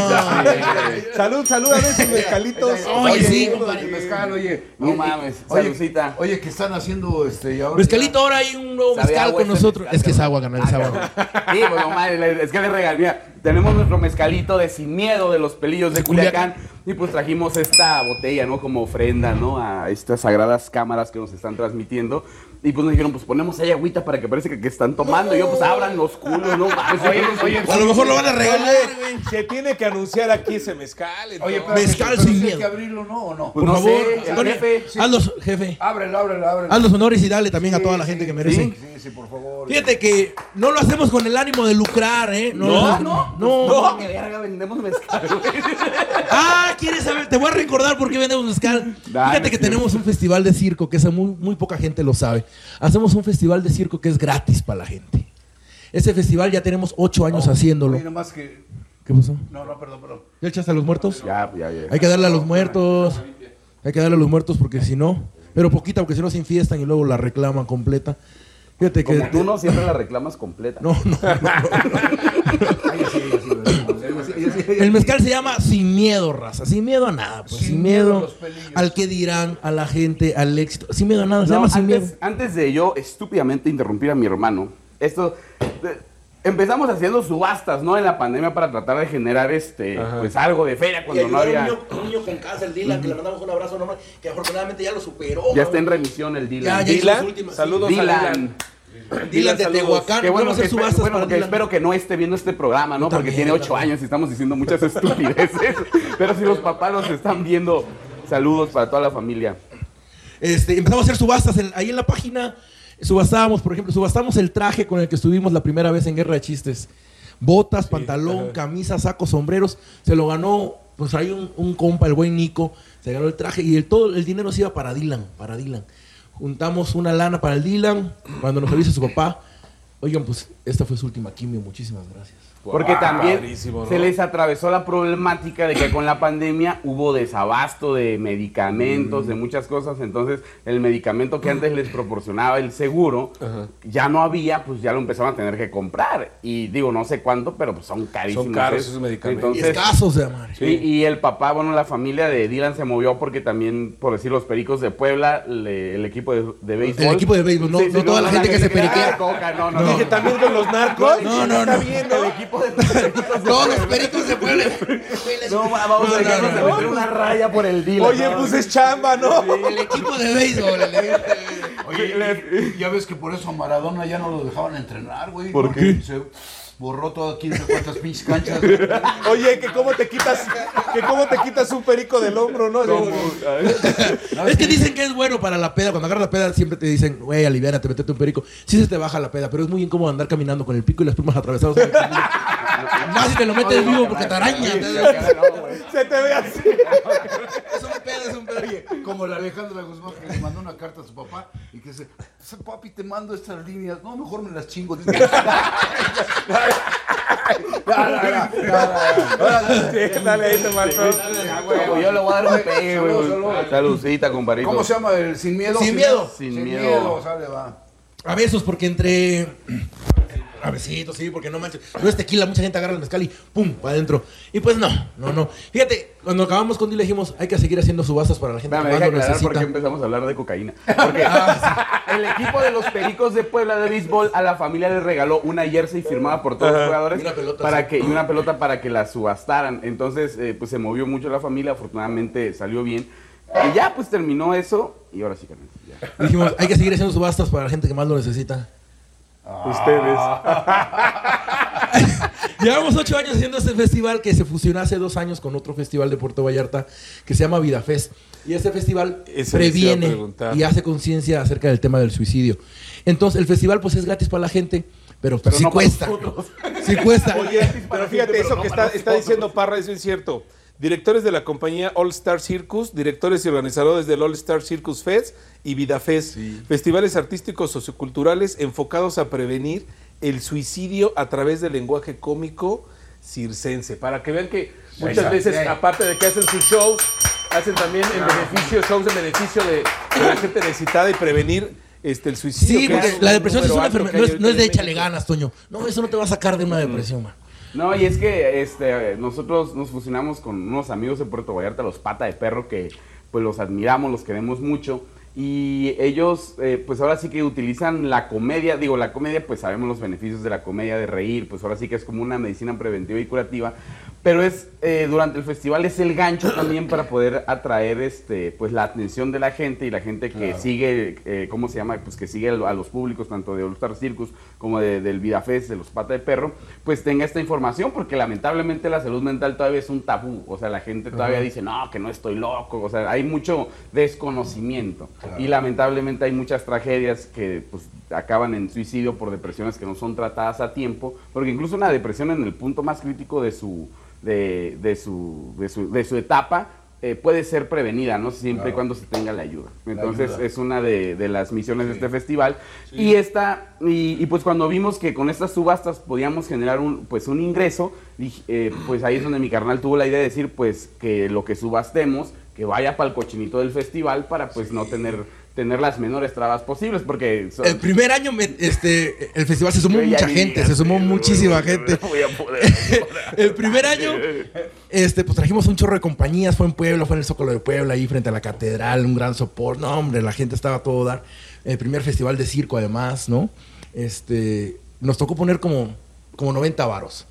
Salud, salud a esos mezcalitos. [laughs] Oye, sí, compadre. mezcal, oye. No mames, oye, saludcita. Oye, que están haciendo este. y ahora Mezcalito, ahora hay un nuevo mezcal con nosotros. mezcal, Es que es agua, canal, es agua. Sí, pues no mames, le- es que le regalé. Mira, tenemos nuestro mezcalito de Sin Miedo de los pelillos de Culiacán. Y pues trajimos esta botella, ¿no? Como ofrenda, ¿no? A estas sagradas cámaras que nos están transmitiendo. Y pues nos dijeron, pues ponemos ahí agüita para que parezca que, que están tomando. Y yo, pues abran los culos, ¿no? [laughs] Oye, oye, A lo mejor lo van a regalar, güey. Se tiene que anunciar aquí ese mezcal. Oye, pero, Mezcal pero sin hay miedo. que abrirlo, ¿no? ¿O no? Pues Por no favor, sé, el jefe. haz los, jefe. Ábrelo, ábrelo, ábrelo. Haz los honores y dale también a toda la sí, gente que merece. Sí, sí, por favor. Fíjate que no lo hacemos con el ánimo de lucrar, ¿eh? No, no, no. no. que verga, vendemos mezcal, güey. [laughs] Ah, ¿quieres saber? Te voy a recordar por qué vendemos mezcal. Dale, Fíjate que sí. tenemos un festival de circo que esa muy, muy poca gente lo sabe. Hacemos un festival de circo que es gratis para la gente. Ese festival ya tenemos ocho años haciéndolo. Oye, nomás que. ¿Qué pasó? No, no, perdón, perdón. ¿Ya echaste a los muertos? Ya, ya, ya. Hay que darle a los muertos. Hay que darle a los muertos porque si no, pero poquita, porque si no se infiestan y luego la reclaman completa. Fíjate que. Como tú no siempre la reclamas completa. No, no. El mezcal se llama Sin Miedo, raza. Sin miedo a nada, pues. Sin, Sin miedo al que dirán, a la gente, al éxito. Sin miedo a nada, se No, llama Sin antes, Miedo. antes de yo estúpidamente interrumpir a mi hermano, esto empezamos haciendo subastas, ¿no? En la pandemia para tratar de generar este, pues algo de feria cuando no había. un niño con cáncer, Dylan, que le mandamos un abrazo normal, que afortunadamente ya lo superó. Ya está en remisión el Dylan. Ya, ya Dylan, últimas. saludos a Dylan. Dylan. Dylan de. Tehuacán. Qué bueno, que, subastas bueno, para que Dylan. espero que no esté viendo este programa, ¿no? Porque tiene ocho años y estamos diciendo muchas [laughs] estupideces. Pero si los papás los están viendo, saludos para toda la familia. Este, empezamos a hacer subastas en- ahí en la página. Subastábamos, por ejemplo, subastamos el traje con el que estuvimos la primera vez en Guerra de Chistes. Botas, pantalón, camisa, saco, sombreros. Se lo ganó, pues hay un, un compa, el buen Nico, se ganó el traje y el, todo el dinero se iba para Dylan, para Dylan. Juntamos una lana para el Dylan, cuando nos avisa su papá. Oigan, pues esta fue su última quimio, muchísimas gracias. Porque también se les atravesó la problemática de que con la pandemia hubo desabasto de medicamentos, de muchas cosas. Entonces, el medicamento que antes les proporcionaba el seguro, ya no había, pues ya lo empezaron a tener que comprar. Y digo, no sé cuánto, pero pues son carísimos. Son caros ¿eh? esos medicamentos. Y Entonces, escasos. Sí, y el papá, bueno, la familia de Dylan se movió porque también, por decir, los pericos de Puebla, le- el equipo de, de béisbol. El equipo de béisbol, no- no toda la gente que se periquea. Coca, no, no, no. Dije, ¿también con los narcos? No, no, Está no. bien, ¿no? El equipo de pericos de Todos los pericos de Puebla. [laughs] [laughs] No, va- vamos No, a dejarnos no, de no. meter una raya por el Dylan. Oye, ¿no? pues es chamba, ¿no? El equipo de béisbol. el de- Oye, ya ves que por eso a Maradona ya no lo dejaban entrenar, güey. ¿Por porque Se borró todas 15 cuantas pinches canchas. [laughs] Oye, que cómo te quitas, que cómo te quitas un perico del hombro, ¿no? Es que dicen que es bueno para la peda. Cuando agarras la peda siempre te dicen, güey, aliviánate, metete un perico. Sí se te baja la peda, pero es muy incómodo andar caminando con el pico y las plumas atravesadas. Más si te lo metes vivo porque te araña. Se te ve así. Es un pedo, es un pedo. Oye, como la Alejandra Guzmán que le mandó una carta a su papá y que dice, papi, te mando estas líneas. No, mejor me las chingo. [laughs] Dale ahí, te mató. Güey, Yo le voy a dar un salud. Saludcita, compadrito. ¿Cómo se llama? ¿El sin miedo? Sin miedo. Sin miedo. sale, va. A besos, porque entre. Besitos, sí, porque no manches. No es tequila, mucha gente agarra el mezcal y pum, para adentro. Y pues no, no, no. Fíjate, cuando acabamos con Dile dijimos, hay que seguir haciendo subastas para la gente Espérame, que deja más lo aclarar por qué necesita. empezamos a hablar de cocaína. [laughs] Porque el equipo de los Pericos de Puebla de béisbol a la familia les regaló una jersey firmada por todos los jugadores Y una pelota, para sí. que, y una pelota para que la subastaran. Entonces, eh, pues se movió mucho la familia, afortunadamente salió bien. Y ya pues terminó eso y ahora sí, ya. Dijimos, hay que seguir haciendo subastas para la gente que más lo necesita. Ustedes. [laughs] Llevamos ocho años haciendo este festival que se fusionó hace dos años con otro festival de Puerto Vallarta que se llama Vida Fest. Y este festival previene y hace conciencia acerca del tema del suicidio. Entonces, el festival pues es gratis para la gente, pero, sí cuesta. Sí cuesta. Oye, pero fíjate, eso que está, está diciendo Parra, eso es cierto directores de la compañía All Star Circus, directores y organizadores del All Star Circus Fest y Vida Fest, festivales artísticos socioculturales enfocados a prevenir el suicidio a través del lenguaje cómico circense. Para que vean que muchas veces, aparte de que hacen sus shows, hacen también en beneficio, shows en beneficio de, la gente necesitada y prevenir este, el suicidio. Sí, porque la depresión es una enfermedad, no es, de échale ganas, Toño. No, eso no te va a sacar de una depresión, man. No, y es que este, nosotros nos fusionamos con unos amigos de Puerto Vallarta, los Pata de Perro, que pues los admiramos, los queremos mucho. Y ellos, eh, pues ahora sí que utilizan la comedia, digo, la comedia, pues sabemos los beneficios de la comedia, de reír, pues ahora sí que es como una medicina preventiva y curativa, pero es eh, durante el festival es el gancho también para poder atraer este pues la atención de la gente y la gente que sigue eh, cómo se llama pues que sigue a los públicos tanto de All Star Circus como de, del Vidafest de los Pata de Perro pues tenga esta información porque lamentablemente la salud mental todavía es un tabú. O sea la gente todavía dice no que no estoy loco o sea hay mucho desconocimiento. Y lamentablemente hay muchas tragedias que pues acaban en suicidio por depresiones que no son tratadas a tiempo porque incluso una depresión en el punto más crítico de su de, de, su, de, su, de su etapa eh, puede ser prevenida, ¿no? Siempre y cuando se tenga la ayuda. Entonces es una de, de, las misiones de este festival. Y esta, y, pues cuando vimos que con estas subastas podíamos generar un, pues un ingreso, eh, pues ahí es donde mi carnal tuvo la idea de decir pues que lo que subastemos, que vaya para el cochinito del festival para pues no tener tener las menores trabas posibles porque el primer año este el festival se sumó mucha gente se sumó muchísima gente. [laughs] el primer [laughs] año este pues trajimos un chorro de compañías fue en Puebla fue en el Zócalo de Puebla ahí frente a la catedral un gran soporte no hombre la gente estaba a todo dar. El primer festival de circo además no este nos tocó poner como como 90 varos.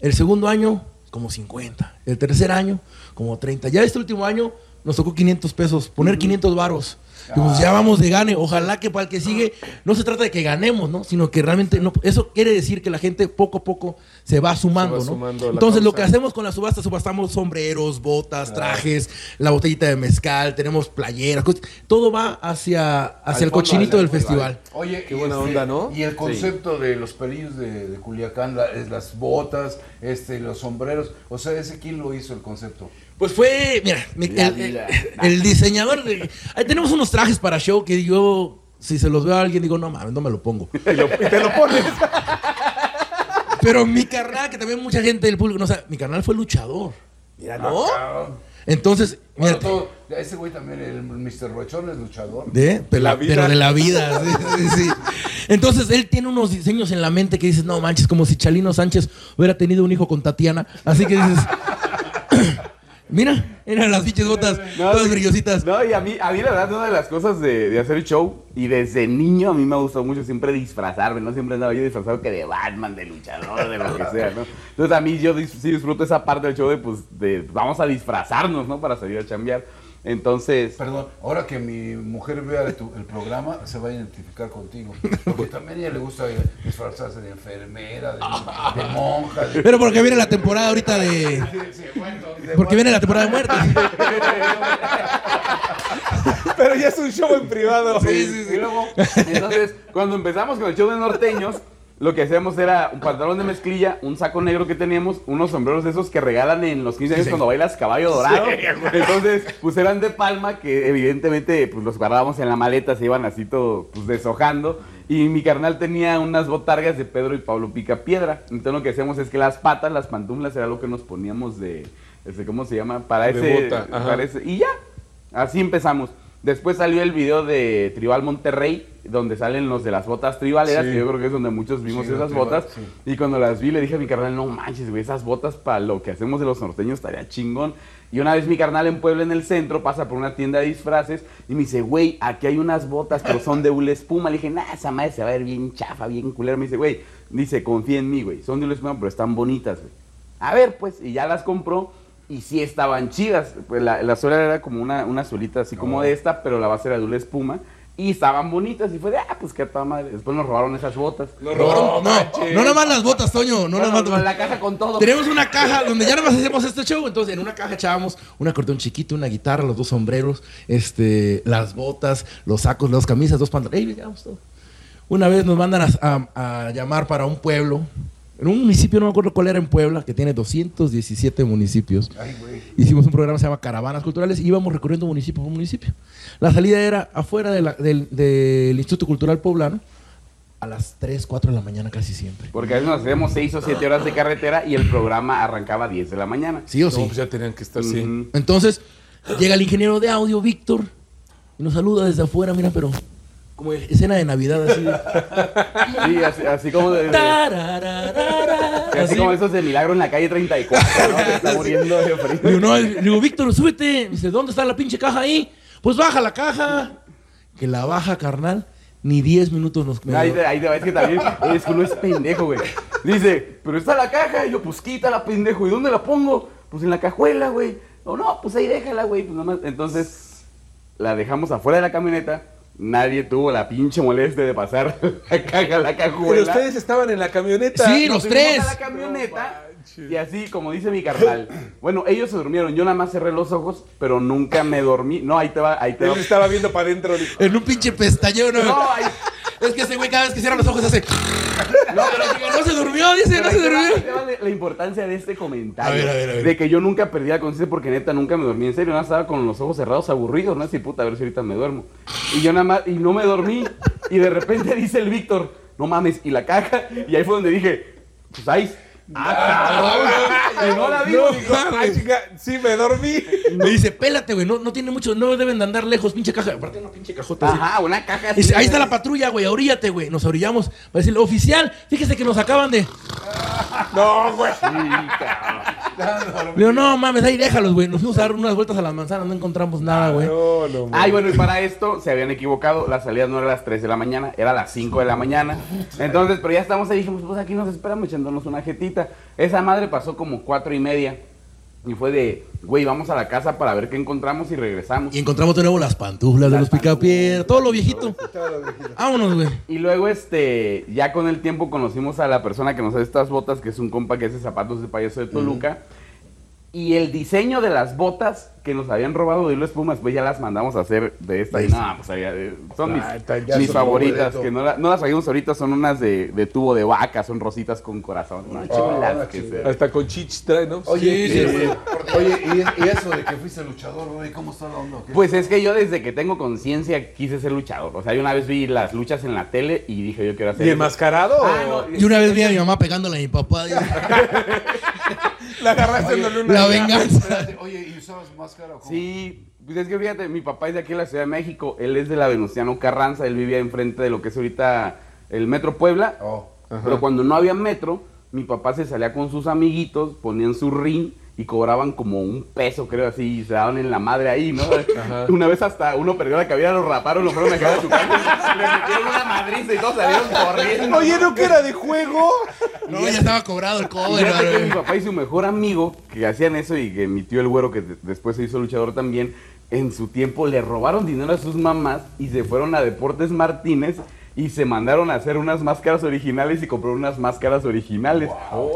El segundo año como 50 el tercer año como 30 ya este último año nos tocó 500 pesos poner 500 varos pues ya vamos de gane. Ojalá que para el que sigue no se trata de que ganemos, ¿no? Sino que realmente no. Eso quiere decir que la gente poco a poco se va sumando, ¿no? Entonces lo que hacemos con la subasta, subastamos sombreros, botas, trajes, la botellita de mezcal, tenemos playeras, todo va hacia, hacia el cochinito del festival. Oye, qué buena este, onda, ¿no? Y el concepto de los pelillos de, Culiacán, las botas, este, los sombreros, o sea, ese quién lo hizo el concepto. Pues fue, mira, el, diseñador. ahí tenemos unos trajes para show que yo, si se los veo a alguien, digo, no mames, no me lo pongo. [laughs] Y, te lo pones. [laughs] Pero mi carnal, que también mucha gente del público no sabe, mi carnal fue luchador. Mira, ¿no? Entonces, mira, ese güey también, el Mr. Rochón es luchador. ¿De? Pero, pero de la vida. [laughs] sí, sí, Entonces, él tiene unos diseños en la mente que dices, no manches, como si Chalino Sánchez hubiera tenido un hijo con Tatiana. Así que dices. Mira, [laughs] eran las pinches botas, todas brillositas. No, y a mí, a mí la verdad, una de las cosas de, de hacer show, y desde niño a mí me ha gustado mucho siempre disfrazarme, ¿no? Siempre andaba yo disfrazado que de Batman, de luchador, de lo que [laughs] sea, ¿no? Entonces a mí yo sí disfruto esa parte del show de, pues, de vamos a disfrazarnos, ¿no? Para salir a chambear. Entonces. Perdón, ahora que mi mujer vea el, programa, se va a identificar contigo. Porque también a ella le gusta disfrazarse de enfermera, de, monja. Pero porque viene la temporada ahorita de. porque viene la temporada de muerte. [laughs] Pero ya es un show en privado. Sí, sí, sí. entonces, cuando empezamos con el show de norteños lo que hacíamos era un pantalón de mezclilla, un saco negro que teníamos, unos sombreros de esos que regalan en los 15 años cuando bailas caballo dorado. Entonces, pues eran de palma que evidentemente pues los guardábamos en la maleta, se iban así todo pues deshojando. Y mi carnal tenía unas botargas de Pedro y Pablo Pica Piedra. Entonces lo que hacíamos es que las patas, las pantuflas era lo que nos poníamos de, este, ¿cómo se llama? Para ese, para ese, y ya, así empezamos. Después salió el video de Tribal Monterrey, donde salen los de las botas tribaleras, que yo creo que es donde muchos vimos esas botas. Y cuando las vi, le dije a mi carnal, no manches, güey, esas botas para lo que hacemos de los norteños estaría chingón. Y una vez mi carnal en Puebla, en el centro, pasa por una tienda de disfraces y me dice, güey, aquí hay unas botas, pero son de hule espuma. Le dije, nah, esa madre se va a ver bien chafa, bien culera. Me dice, güey, dice, confía en mí, güey, son de hule espuma, pero están bonitas, güey. A ver, pues, y ya las compró y sí estaban chidas. Pues la, la suela era como una, una suelita así como de esta, pero la base era de una espuma. Y estaban bonitas y fue de, ah, pues qué toda madre. Después nos robaron esas botas. No, no, no, no nada más las botas, Toño. No Bueno, nada más. la caja con todo. Tenemos una caja donde ya nada más hacemos este show. Entonces, en una caja echábamos un acordeón chiquito, una guitarra, los dos sombreros, este, las botas, los sacos, las camisas, dos pantalones. Una vez nos mandan a, a- a llamar para un pueblo. En un municipio, no me acuerdo cuál era en Puebla, que tiene 217 municipios. Hicimos un programa que se llama Caravanas Culturales y íbamos recorriendo municipio por municipio. La salida era afuera de la- del, del Instituto Cultural Poblano a las 3, 4 de la mañana casi siempre. Porque a veces nos hacíamos 6 o 7 horas de carretera y el programa arrancaba a 10 de la mañana. ¿Sí o No, sí? pues ya tenían que estar así. Entonces, llega el ingeniero de audio, Víctor, y nos saluda desde afuera, mira, pero como escena de Navidad, así. Sí, así, así como de, de- así así. como esos de milagro en la calle 34, ¿no? Está muriendo de frío. Digo, no, digo, Víctor, súbete. Dice, ¿dónde está la pinche caja ahí? Pues baja la caja. Que la baja, carnal. Ni 10 minutos nos Ahí ahí te ves que también es que uno es pendejo, güey. Dice, pero está la caja. Y yo, pues quítala, pendejo. ¿Y dónde la pongo? Pues en la cajuela, güey. O no, pues ahí déjala, güey. Pues nomás. Entonces, la dejamos afuera de la camioneta. Nadie tuvo la pinche molestia de pasar [laughs] la caja a la cajuela. Pero ustedes estaban en la camioneta. Sí, Nos los tres. a la camioneta. Y así, como dice mi carnal. [clears throat] Bueno, ellos se durmieron. Yo nada más cerré los ojos, pero nunca me dormí. No, ahí te va, ahí te va. Él estaba viendo para adentro. En un pinche pestañeo, ¿no? No, ahí, Es que ese güey cada vez que cierra los ojos hace. no, pero no se durmió, dice, no se durmió. la- importancia de este comentario. A ver, a ver, a ver. De que yo nunca perdí la conciencia porque neta nunca me dormí. En serio, nada más estaba con los ojos cerrados, aburridos, ¿no? Así, puta, a ver si ahorita me duermo. Y yo nada más, y no me dormí. Y de repente dice el Víctor, no mames, y la caja. Y ahí fue donde dije, pues ahí. Ah, cabrón. Y no la vi. No, digo, ah, chica, sí, me dormí. Me dice, pélate, güey, no, no tiene mucho, no deben de andar lejos, pinche caja. Aparte, una pinche cajota así. Ajá, una caja así. Dice, ahí está la patrulla, güey, oríllate, güey. Nos orillamos. Va a decirle, oficial, fíjese que nos acaban de. No, güey. Le digo, no mames, ahí déjalos, güey. Nos fuimos a dar unas vueltas a las manzanas, no encontramos nada, güey. No, no. Ay, bueno, y para esto se habían equivocado. La salida no era a las 3 de la mañana, era a las 5 de la mañana. Entonces, pero ya estamos ahí, dijimos, pues aquí nos esperamos echándonos una jetita. Esa madre pasó como cuatro y media. Y fue de, güey, vamos a la casa para ver qué encontramos y regresamos. Y encontramos de nuevo las pantuflas de los picapiedra, todo lo viejito. Vámonos, güey. Y luego, este, ya con el tiempo conocimos a la persona que nos hace estas botas, que es un compa que hace zapatos de payaso de Toluca. Y el diseño de las botas que nos habían robado de Hilo Espuma, después ya las mandamos a hacer de esta. Y no, pues había de- son mis, Ah, mis son favoritas, que no, la- no las trajimos ahorita, son unas de, de tubo de vaca, son rositas con corazón. No, chulas que se- Hasta con chich trae, ¿no? Oye, Sí, sí, y, sí. oye y, y eso de que fuiste luchador, güey, ¿cómo está la onda? Pues es que yo desde que tengo conciencia quise ser luchador. O sea, yo una vez vi las luchas en la tele y dije, yo quiero hacer ¿Y enmascarado? Ah, no, Y una vez vi a mi mamá pegándole a mi papá. [laughs] La agarraste dándole una. La venganza. Espérate, oye, ¿y usabas máscara o cómo? Sí, pues es que fíjate, mi papá es de aquí de la Ciudad de México, él es de la Venustiano Carranza, él vivía enfrente de lo que es ahorita el Metro Puebla, Oh. pero cuando no había metro, mi papá se salía con sus amiguitos, ponían su ring y cobraban como un peso, creo así, y se daban en la madre ahí, ¿no? [laughs] Una vez hasta uno perdió la cabeza, lo raparon, lo fueron a dejar a su casa, le metieron una madriza y todos salieron corriendo. Oye, ¿no que era de juego? [laughs] No, ya estaba cobrado el cobre. que mi papá y su mejor amigo que hacían eso y que mi tío el güero que de- después se hizo luchador también, en su tiempo le robaron dinero a sus mamás y se fueron a Deportes Martínez y se mandaron a hacer unas máscaras originales y compraron unas máscaras originales.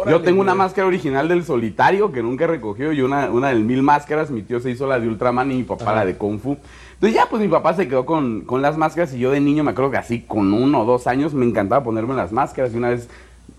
Yo tengo una máscara original del solitario que nunca recogió y una, una del mil máscaras, mi tío se hizo la de Ultraman y mi papá la de Kung Fu. Entonces ya pues mi papá se quedó con, con las máscaras y yo de niño me acuerdo que así con uno o dos años me encantaba ponerme las máscaras y una vez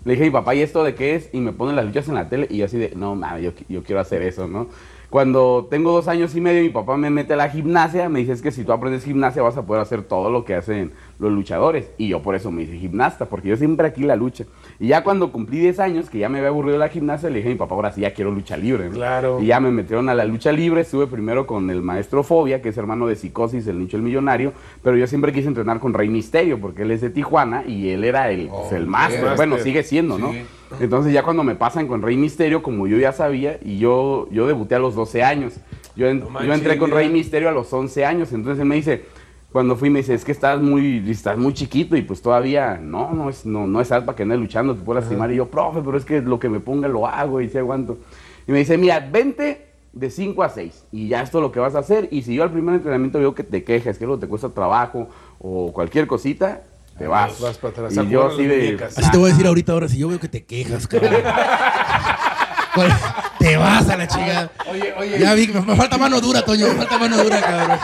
le dije a mi papá, ¿y esto de qué es? Y me ponen las luchas en la tele y yo así de, no mames, yo quiero hacer eso, ¿no? Cuando tengo dos años y medio, mi papá me mete a la gimnasia, me dice, es que si tú aprendes gimnasia vas a poder hacer todo lo que hacen los luchadores. Y yo por eso me hice gimnasta, porque yo siempre aquí la lucha. Y ya cuando cumplí 10 años, que ya me había aburrido la gimnasia, le dije a mi papá, ahora sí ya quiero lucha libre. ¿no? Claro. Y ya me metieron a la lucha libre, estuve primero con el maestro Fobia, que es hermano de Psicosis, el nicho el millonario, pero yo siempre quise entrenar con Rey Misterio, porque él es de Tijuana y él era el, pues, el máster. Bueno, sigue siendo, ¿no? Entonces ya cuando me pasan con Rey Misterio, como yo ya sabía, y yo, yo debuté a los 12 años. Yo, en- No yo entré con. Rey Misterio a los 11 años, entonces él me dice, cuando fui me dice, es que estás muy, estás muy chiquito y pues todavía, no, no es, no, no es para que andes luchando, te puedes lastimar. Y yo, profe, pero es que lo que me ponga lo hago y si aguanto. Y me dice, mira, vente de 5 a 6 y ya esto es lo que vas a hacer y si yo al primer entrenamiento veo que te quejas, que algo te cuesta trabajo o cualquier cosita, te vas. Vas para atrás. Y yo así de... Así te voy a decir ahorita ahora, si yo veo que te quejas, cabrón. ¿Cuál? [laughs] te vas a la chingada. Oye, oye. Ya vi, me falta mano dura, Toño, me falta mano dura, cabrón.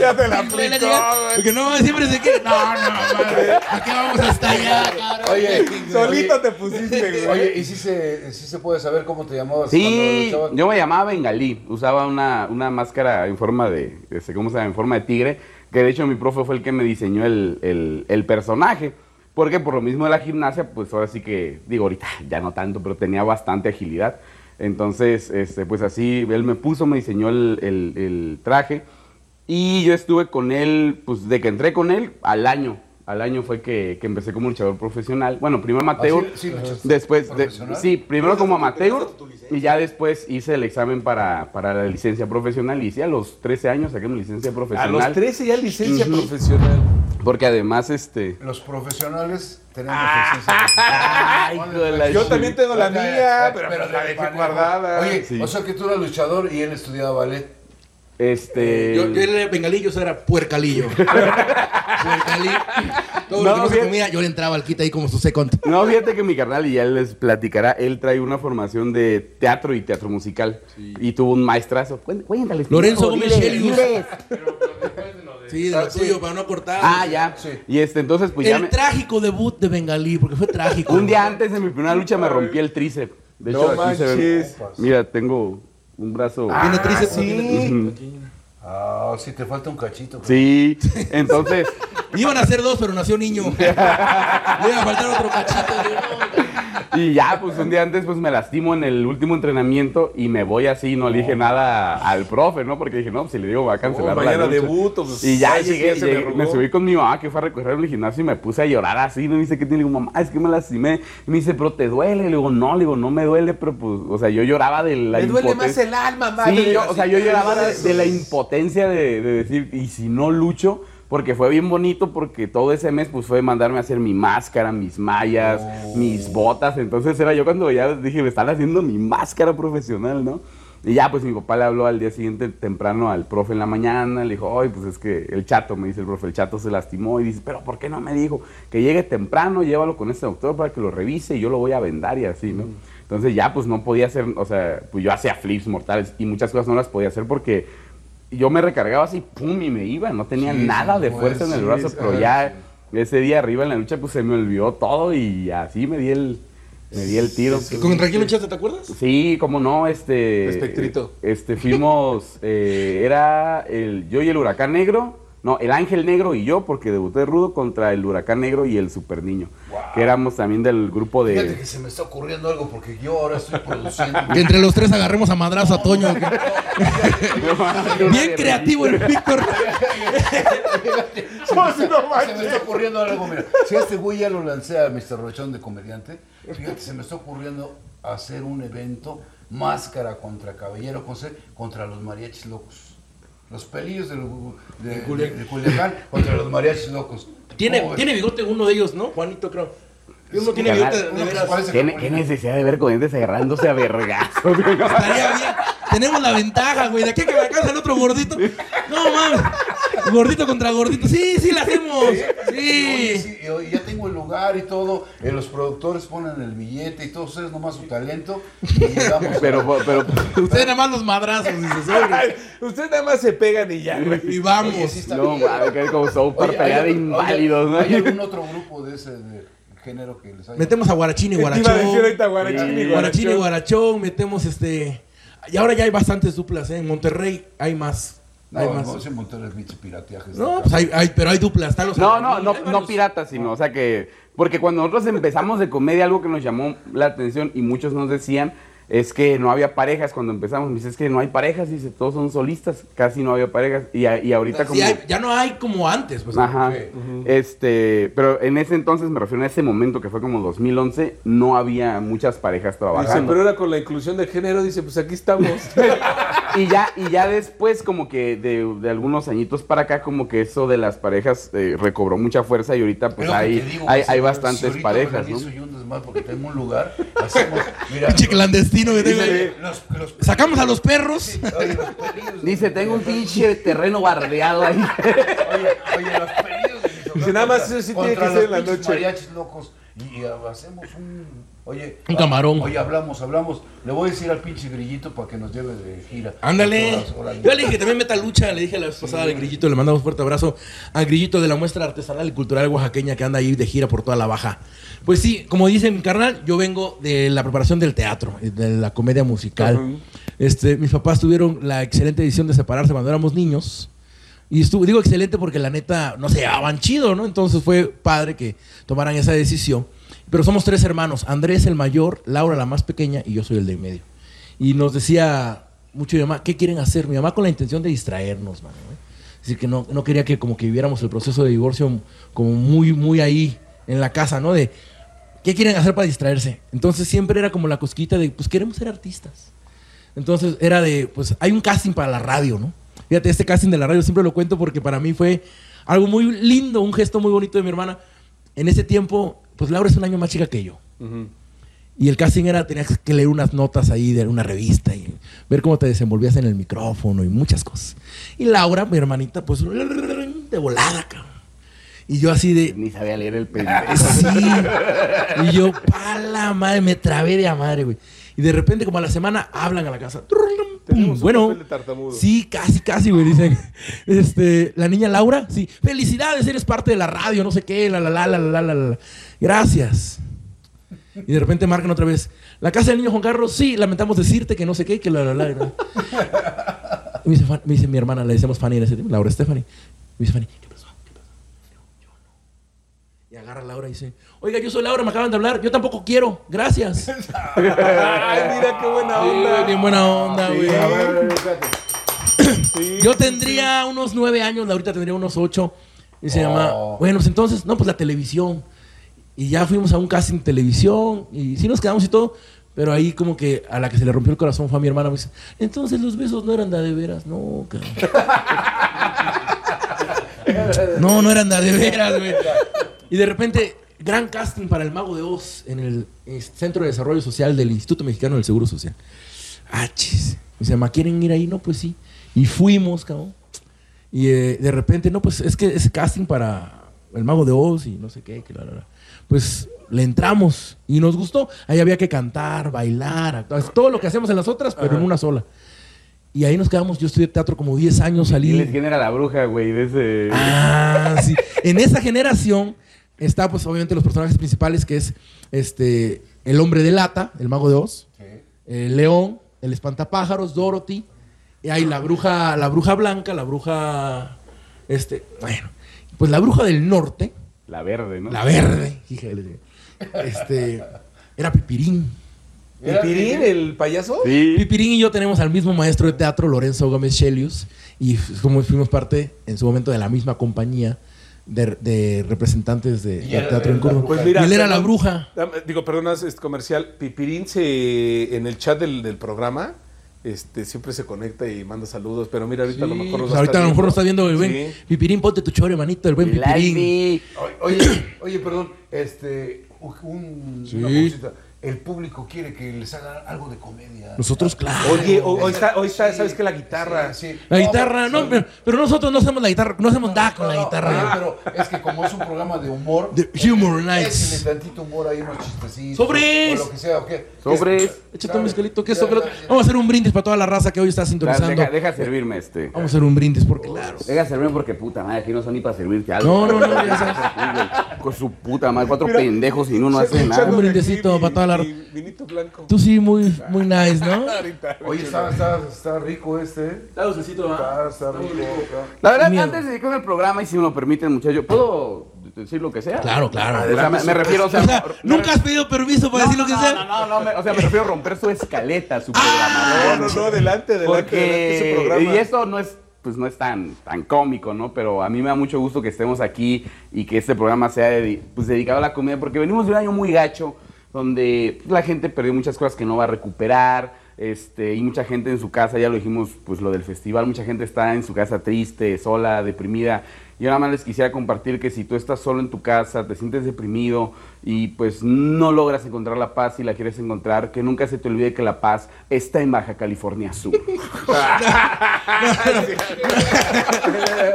Ya te la [laughs] aplicó. Porque no, siempre se quiere. No, no, madre. ¿A qué vamos hasta allá, cabrón? Oye, Solito oye, te pusiste, güey. Oye, ¿y si se, sí se puede saber cómo te llamabas Sí, cuando yo me llamaba Bengalí, usaba una, una máscara en forma de, este, ¿cómo se llama? En forma de tigre, que de hecho mi profe fue el que me diseñó el, el- el personaje, porque por lo mismo de la gimnasia, pues ahora sí que, digo ahorita ya no tanto, pero tenía bastante agilidad, entonces, este, pues así, él me puso, me diseñó el, el- el traje, y yo estuve con él, pues de que entré con él, al año. Al año fue que, que empecé como luchador profesional. Bueno, primero amateur, Ah, sí, sí, luchaste después, de- profesional. sí, primero como amateur y ya después hice el examen para, para la licencia profesional y sí, a los 13 años saqué mi licencia A profesional. los 13 ya licencia profesional. Porque además, este... Los profesionales tenemos Ah. licencia. [laughs] Ay, la Yo también tengo la mía, ya, pero pero pues la de dejé guardada. Oye, Sí. o sea que tú eras luchador y él estudiaba ballet. Este... Yo, yo era bengalillo, eso era puercalillo. [laughs] puercalillo. Todo No, lo que no se comía, yo le entraba al quita ahí como su second. No, fíjate que mi carnal, y ya les platicará, él trae una formación de teatro y teatro musical. Y tuvo un maestrazo. Cuént- Cuéntales. Lorenzo Gómez. Sí, de lo tuyo, para no cortar. Ah, ya. Sí. Y este, entonces, pues ya el me- trágico debut de Bengalí, porque fue trágico. Un día antes de mi primera lucha me rompí el tríceps. De No hecho, aquí se ve. manches. Mira, tengo un brazo. ¿Tiene tríceps? sí. Ah, sí, te falta un cachito. Sí, entonces, [laughs] Iban a ser dos, pero nació niño. [laughs] Le iba a faltar otro cachito. [laughs] y ya, pues un día antes, pues me lastimo en el último entrenamiento y me voy así, no le dije nada al profe, ¿no? Porque dije, no, pues si le digo, va a cancelar Oh, la mañana lucha. debuto, pues, y ya llegué, me llegué, me, arrugó. subí con mi mamá que fue a recorrer el gimnasio y me puse a llorar así, no me dice, ¿qué tiene? Le digo, mamá, es que me lastimé. Y me dice, pero te duele. Le digo, no, le digo, no me duele, pero pues, o sea, yo lloraba de la Me duele más el alma, madre. Sí, yo, o sea, yo lloraba de la impotencia de, de decir, y si no lucho, porque fue bien bonito, porque todo ese mes pues fue mandarme a hacer mi máscara, mis mallas, mis botas, entonces era yo cuando ya dije, me están haciendo mi máscara profesional, ¿no? Y ya pues mi papá le habló al día siguiente temprano al profe en la mañana, le dijo, ay, pues es que el chato, me dice el profe, el chato se lastimó y dice, pero ¿por qué no me dijo? Que llegue temprano, llévalo con este doctor para que lo revise y yo lo voy a vendar y así, ¿no? Entonces ya pues no podía hacer, o sea, pues yo hacía flips mortales y muchas cosas no las podía hacer porque yo me recargaba así, pum, y me iba, no tenía Sí, nada de pues, fuerza en el sí, brazo, sí, pero ya ese día arriba en la lucha pues se me olvidó todo y así me di el, me di el tiro. ¿Contra quién luchaste, te acuerdas? Sí, como no, este. Espectrito. Este, fuimos. eh, era el, yo y el Huracán Negro. No, el Ángel Negro y yo, porque debuté rudo contra el Huracán Negro y el Super Niño. Que éramos también del grupo Fíjate de. que se me está ocurriendo algo porque yo ahora estoy produciendo. [laughs] Que entre los tres agarremos a madrazo a Toño. Bien creativo el Víctor. Se me, está, se me está ocurriendo algo, mira. Si este güey ya lo lancé a Mr. Rochón de comediante, fíjate, se me está ocurriendo hacer un evento máscara contra Caballero José contra los mariachis locos. Los pelillos del- de, de- de Culiacán contra los mariachis locos. Tiene, ¿Cómo ves? tiene bigote uno de ellos, ¿no? Juanito, creo. Uno tiene bigote de veras. ¿Qué, necesidad de ver corrientes agarrándose a vergazos? Estaría bien. Tenemos la ventaja, güey. De aquí a que me alcanza el otro gordito. No, mames. Gordito contra gordito. Sí, sí, la hacemos. Sí. sí, y oye, ya tengo el lugar y todo. eh, los productores ponen el billete y todos ustedes nomás su talento. Y llegamos a- pero, pero. Ustedes nada más los madrazos, Ustedes nada más se pegan y ya, güey. Y vamos. Oye, sí está No, mames, que es como pelea ¿hay de inválidos, ¿no? ¿Hay algún otro grupo de ese de género que les haya? Metemos a Guarachín y Guarachón. ahorita Guarachín y Guarachín y Guarachón. Guarachón. Metemos este. Y ahora ya hay bastantes duplas, ¿eh? En Monterrey hay más. No, hay más. no, Monterrey es bicho pirateaje. No, pues hay, hay, pero hay duplas. Los No, no, no, hay no piratas, sino, o sea que, porque cuando nosotros empezamos de comedia, algo que nos llamó la atención y muchos nos decían es que no había parejas cuando empezamos. Me dice, es que no hay parejas, dice, todos son solistas, casi no había parejas. Y, y ahorita Sí, como... hay- ya no hay como antes. Pues, Ajá. Este, pero en ese entonces, me refiero a ese momento que fue como 2011, no había muchas parejas Dice, trabajando. pero ahora con la inclusión de género, dice, pues aquí estamos. [laughs] y, ya, y ya después, como que de, de, algunos añitos para acá, como que eso de las parejas eh, recobró mucha fuerza y ahorita pues hay, hay, hay, bastantes parejas, ¿no? Yo un desmadre porque tengo un lugar, hacemos, [laughs] mira, pinche clandestino que tengo. Los, los, Sacamos a los perros. Oye, los Dice, tengo un pinche terreno bardeado ahí. [laughs] oye, oye, los pelillos Dice, nada más eso sí tiene que ser en la noche. mariachis locos y, y hacemos un Oye, un camarón. Oye, hablamos, hablamos. Le voy a decir al pinche grillito para que nos lleve de gira. Ándale. Yo le dije que también meta lucha. Le dije la vez pasada al grillito, le mandamos un fuerte abrazo al grillito de la muestra artesanal y cultural oaxaqueña que anda ahí de gira por toda la baja. Pues sí, como dice mi carnal, yo vengo de la preparación del teatro, de la comedia musical. este, mis papás tuvieron la excelente decisión de separarse cuando éramos niños. Y estuvo, digo excelente porque la neta no se llevaban chido, ¿no? Entonces fue padre que tomaran esa decisión. Pero somos tres hermanos, Andrés el mayor, Laura la más pequeña y yo soy el de medio. Y nos decía mucho mi mamá, ¿qué quieren hacer? Mi mamá con la intención de distraernos, mano. ¿eh? Es decir, que no, no, quería que como que viviéramos el proceso de divorcio como muy, muy ahí en la casa, ¿no? De, ¿qué quieren hacer para distraerse? Entonces siempre era como la cosquita de, pues queremos ser artistas. Entonces era de, pues hay un casting para la radio, ¿no? Fíjate, este casting de la radio siempre lo cuento porque para mí fue algo muy lindo, un gesto muy bonito de mi hermana. En ese tiempo pues Laura es un año más chica que yo. Y el casting era, tenías que leer unas notas ahí de una revista y ver cómo te desenvolvías en el micrófono y muchas cosas. Y Laura, mi hermanita, pues de volada, cabrón. Y yo así de... Ni sabía leer el pendejo. Sí. Y yo, pa la madre, me trabé de a madre, güey. Y de repente, como a la semana, hablan a la casa. Bueno, sí, casi, casi, güey. Dicen, [laughs] este, la niña Laura, sí, felicidades, eres parte de la radio, no sé qué, la, la, la, la, la, la, la. Gracias. Y de repente marcan otra vez, la casa del niño Juan Carlos, sí, lamentamos decirte que no sé qué, que la, la, la. [laughs] Me dice, me dice mi hermana, le decíamos Fanny en ese tiempo, Laura Stephanie. Me dice Fanny, ¿qué pasó? ¿Qué pasó? Yo, yo no. Y agarra a Laura y dice, Oiga, yo soy Laura, me acaban de hablar. Yo tampoco quiero. Gracias. [laughs] Ay, mira qué buena onda. Sí, bien buena onda, güey. [clears throat] Sí, yo tendría unos nueve años, ahorita tendría unos ocho. Y se llama, oh. bueno, pues entonces, no, pues la televisión. Y ya fuimos a un casting televisión y sí nos quedamos y todo. Pero ahí como que a la que se le rompió el corazón fue a mi hermana. Me dice, entonces los besos no eran de, de veras. No, cabrón. [laughs] no, no eran de, de veras, güey. Y de repente gran casting para el Mago de Oz en el Centro de Desarrollo Social del Instituto Mexicano del Seguro Social. Ah, chis. Me dice, ¿quieren ir ahí? No, pues sí. Y fuimos, cabrón. Y eh, de repente, no, pues es que ese casting para el Mago de Oz y no sé qué, que Pues le entramos y nos gustó. Ahí había que cantar, bailar, todo lo que hacemos en las otras, pero en una sola. Y ahí nos quedamos, yo estudié teatro como 10 años, salí. ¿Quién era la bruja, güey? De ese... Ah, sí. En esa generación Está, pues, obviamente, los personajes principales, que es este el hombre de lata, el mago de Oz, el león, el espantapájaros, Dorothy, y hay la bruja, la bruja blanca, la bruja, este, bueno, pues la bruja del norte. La verde, ¿no? La verde, este, era Pipirín. ¿Pipirín, el payaso? Sí. Pipirín y yo tenemos al mismo maestro de teatro, Lorenzo Gómez Chelius, y como fuimos parte en su momento de la misma compañía de, representantes de, teatro en curva. Pues mira, y él era la bruja. Digo, perdona, es comercial. Pipirín se, en el chat del, del, programa este, siempre se conecta y manda saludos, pero mira, ahorita a lo mejor nos Ahorita a lo mejor está viendo el buen Pipirín, ponte tu chore, manito, el buen Pipirín. Oye, oye, perdón, este, un, una cosita el público quiere que les haga algo de comedia. Nosotros, claro. Oye, hoy está, hoy está, ¿sabes qué? La guitarra. Sí, La guitarra, no, pero, nosotros no hacemos la guitarra, no hacemos nada con la guitarra. pero es que como es un programa de humor. De humor nights. Nice. tantito humor ahí, unos chistecitos. ¡Sobres! O lo que sea, ¿o qué? ¡Sobres! Échate un mezcalito, que esto, Vamos a hacer un brindis para toda la raza que hoy está sintonizando. Deja, deja servirme este. Vamos a hacer un brindis porque, claro. Deja servirme porque, puta madre, aquí no son ni para servirte algo. No, no, no, ya sabes. [laughs] Con su puta madre, cuatro pendejos y uno no hace nada. Un brindisito para toda la Tú sí, muy, muy nice, ¿no? [laughs] Oye, está, está, está rico este. Está dulcecito, ¿verdad? Está, está rico. La verdad, antes de ir con el programa, y si me lo permiten, muchachos, ¿puedo decir lo que sea? Claro, claro. O sea, me, refiero, o sea, [laughs] nunca has pedido permiso para decir lo que sea. No, no, no, o sea, me refiero a romper su escaleta, su [laughs] programa. No, no, no, adelante, adelante, Porque, su programa. Y esto no es pues no es tan, tan cómico, ¿no? Pero a mí me da mucho gusto que estemos aquí y que este programa sea pues, dedicado a la comedia, porque venimos de un año muy gacho, donde la gente perdió muchas cosas que no va a recuperar, este, y mucha gente en su casa, ya lo dijimos, pues lo del festival, mucha gente está en su casa triste, sola, deprimida. Yo nada más les quisiera compartir que si tú estás solo en tu casa, te sientes deprimido y pues no logras encontrar la paz y la quieres encontrar, que nunca se te olvide que la paz está en Baja California Sur. [laughs]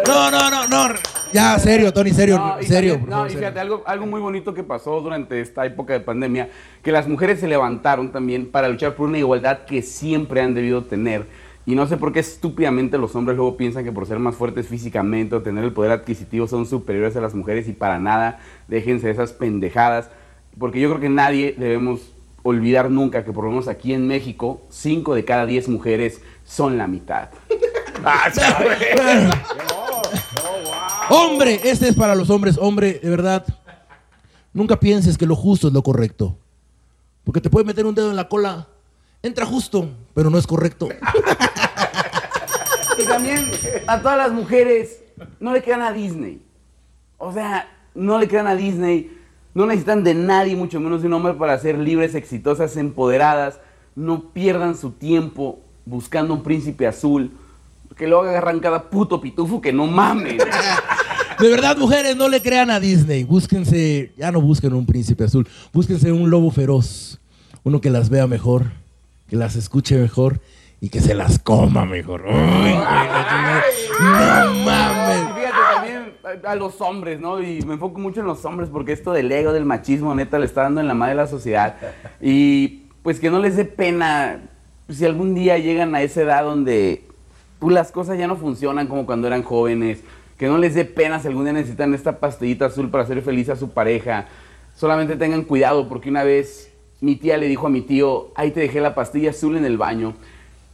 No, no, no, no. Ya, serio, Tony, serio, No, y serio. también- no, y serio. fíjate, algo, algo muy bonito que pasó durante esta época de pandemia, que las mujeres se levantaron también para luchar por una igualdad que siempre han debido tener. Y no sé por qué estúpidamente los hombres luego piensan que por ser más fuertes físicamente o tener el poder adquisitivo son superiores a las mujeres y para nada, déjense de esas pendejadas. Porque yo creo que nadie debemos olvidar nunca que por lo menos aquí en México, 5 de cada 10 mujeres son la mitad. [laughs] [laughs] Hombre, este es para los hombres. Hombre, de verdad, nunca pienses que lo justo es lo correcto. Porque te puede meter un dedo en la cola. Entra justo, pero no es correcto. [laughs] Y también a todas las mujeres, no le crean a Disney. O sea, no le crean a Disney. No necesitan de nadie, mucho menos de un hombre, para ser libres, exitosas, empoderadas. No pierdan su tiempo buscando un príncipe azul. Que luego agarran cada puto pitufo que no mamen. [laughs] De verdad, mujeres, no le crean a Disney. Búsquense, ya no busquen un príncipe azul. Búsquense un lobo feroz. Uno que las vea mejor, que las escuche mejor y que se las coma mejor. Uy, no mames. Y fíjate también a, a los hombres, ¿no? Y me enfoco mucho en los hombres porque esto del ego, del machismo, neta, le está dando en la madre de la sociedad. Y pues que no les dé pena si algún día llegan a esa edad donde pues, las cosas ya no funcionan como cuando eran jóvenes. Que no les dé pena si algún día necesitan esta pastillita azul para hacer feliz a su pareja. Solamente tengan cuidado porque una vez mi tía le dijo a mi tío, ahí te dejé la pastilla azul en el baño.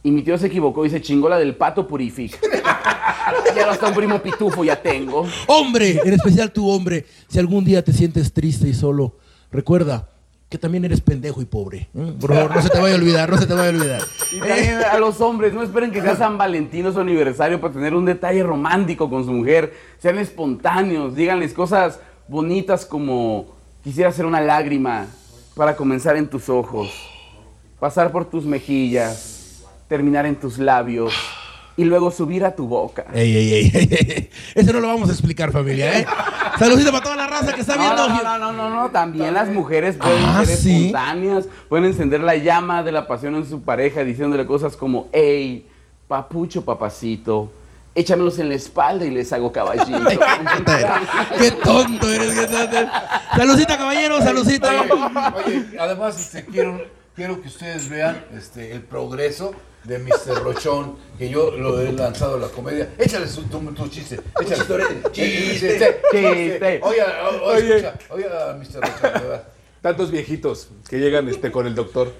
Y mi tío se equivocó y se chingó la del pato purific. [laughs] ya no está un primo pitufo, ya tengo. Hombre, en especial tú, hombre, si algún día te sientes triste y solo, recuerda que también eres pendejo y pobre. ¿eh? Por favor, no se te vaya a olvidar, no se te vaya a olvidar. Y también a los hombres, no esperen que sea San Valentín o su aniversario para tener un detalle romántico con su mujer. Sean espontáneos, díganles cosas bonitas como quisiera hacer una lágrima para comenzar en tus ojos, pasar por tus mejillas, terminar en tus labios y luego subir a tu boca. Ey, ey, ey, ey. Eso no lo vamos a explicar, familia, ¿eh? Saludito para toda la raza que está No, viendo. no, no, no, no, no, también las mujeres pueden Ah, ser ¿sí? espontáneas, pueden encender la llama de la pasión en su pareja diciéndole cosas como, hey, papucho, papacito, échamelos en la espalda y les hago caballito. [laughs] Qué tonto eres, qué tonto eres. Saludcita, caballero, saludcita. Oye, además este, quiero, quiero que ustedes vean este, el progreso de Mr. Rochón, que yo lo he lanzado a la comedia. Échale su, tu, tu chiste, échale. Chiste, chiste. Oye, oye, Oye. escucha, oye, Mr. Rochón, verdad. Tantos viejitos que llegan este, con el doctor.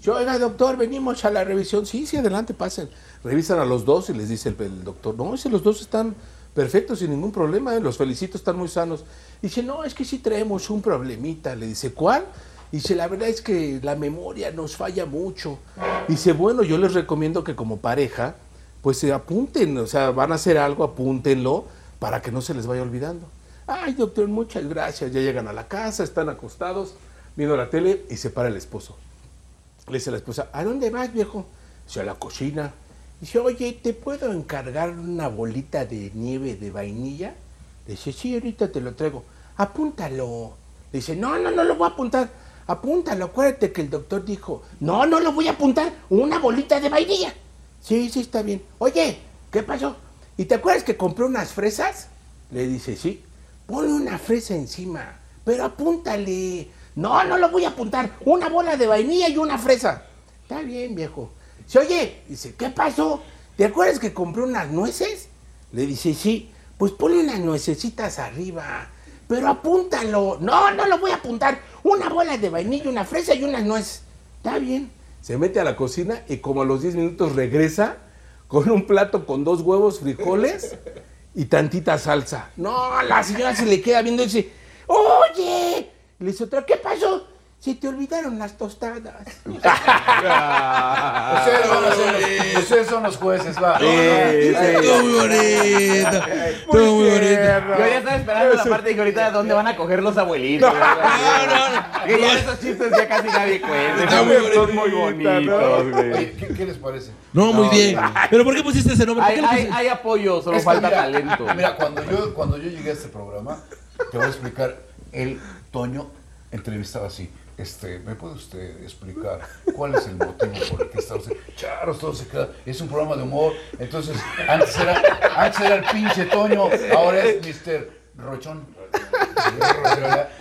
Yo, oiga, doctor, venimos a la revisión. Sí, sí, adelante, pasen. Revisan a los dos y les dice el, doctor, no, si los dos están perfectos, sin ningún problema, ¿eh? los felicito, están muy sanos. Dice, no, es que sí traemos un problemita. Le dice, ¿cuál? Dice, la verdad es que la memoria nos falla mucho. Dice, bueno, yo les recomiendo que como pareja, pues se apunten, o sea, van a hacer algo, apúntenlo para que no se les vaya olvidando. Ay, doctor, muchas gracias. Ya llegan a la casa, están acostados, viendo la tele y se para el esposo. Le dice a la esposa, ¿a dónde vas, viejo? Dice, a la cocina. Dice, oye, ¿te puedo encargar una bolita de nieve de vainilla? Dice, sí, ahorita te lo traigo. Apúntalo. Dice, no, no, no lo voy a apuntar. Apúntalo, acuérdate que el doctor dijo, no, no lo voy a apuntar, una bolita de vainilla. Sí, sí, está bien. Oye, ¿qué pasó? ¿Y te acuerdas que compré unas fresas? Le dice, sí. Ponle una fresa encima, pero apúntale. No, no lo voy a apuntar. Una bola de vainilla y una fresa. Está bien, viejo. Dice, oye, dice, ¿qué pasó? ¿Te acuerdas que compré unas nueces? Le dice, sí. Pues ponle unas nuecesitas arriba. Pero apúntalo. No, no lo voy a apuntar. Una bola de vainilla, una fresa y unas nueces. Está bien. Se mete a la cocina y como a los 10 minutos regresa con un plato con dos huevos, frijoles y tantita salsa. No, la señora se le queda viendo y dice, oye. Le dice otra, ¿qué pasó? Se te olvidaron las tostadas. [laughs] ustedes, ser los, ustedes son los jueces, va. Todo muy bonito. Todo muy bonito. Yo ya estaba esperando la parte de que ahorita dónde van a coger los abuelitos. No, no, no. Que ya esos chistes ya casi nadie cuenta. Está muy Son muy bonitos, güey. Oye, ¿qué, qué les parece? No, muy bien. ¿Pero por qué pusiste ese nombre? ¿Por Hay, hay, hay apoyo, solo Es falta mira, talento. Mira, cuando yo, cuando yo llegué a este programa, te voy a explicar, el Toño entrevistaba así. Este, ¿Me puede usted explicar cuál es el motivo por el que está usted? Charos, todo se queda. Es un programa de humor. Entonces, antes era, antes era el pinche Toño, ahora es Mr. Rochón.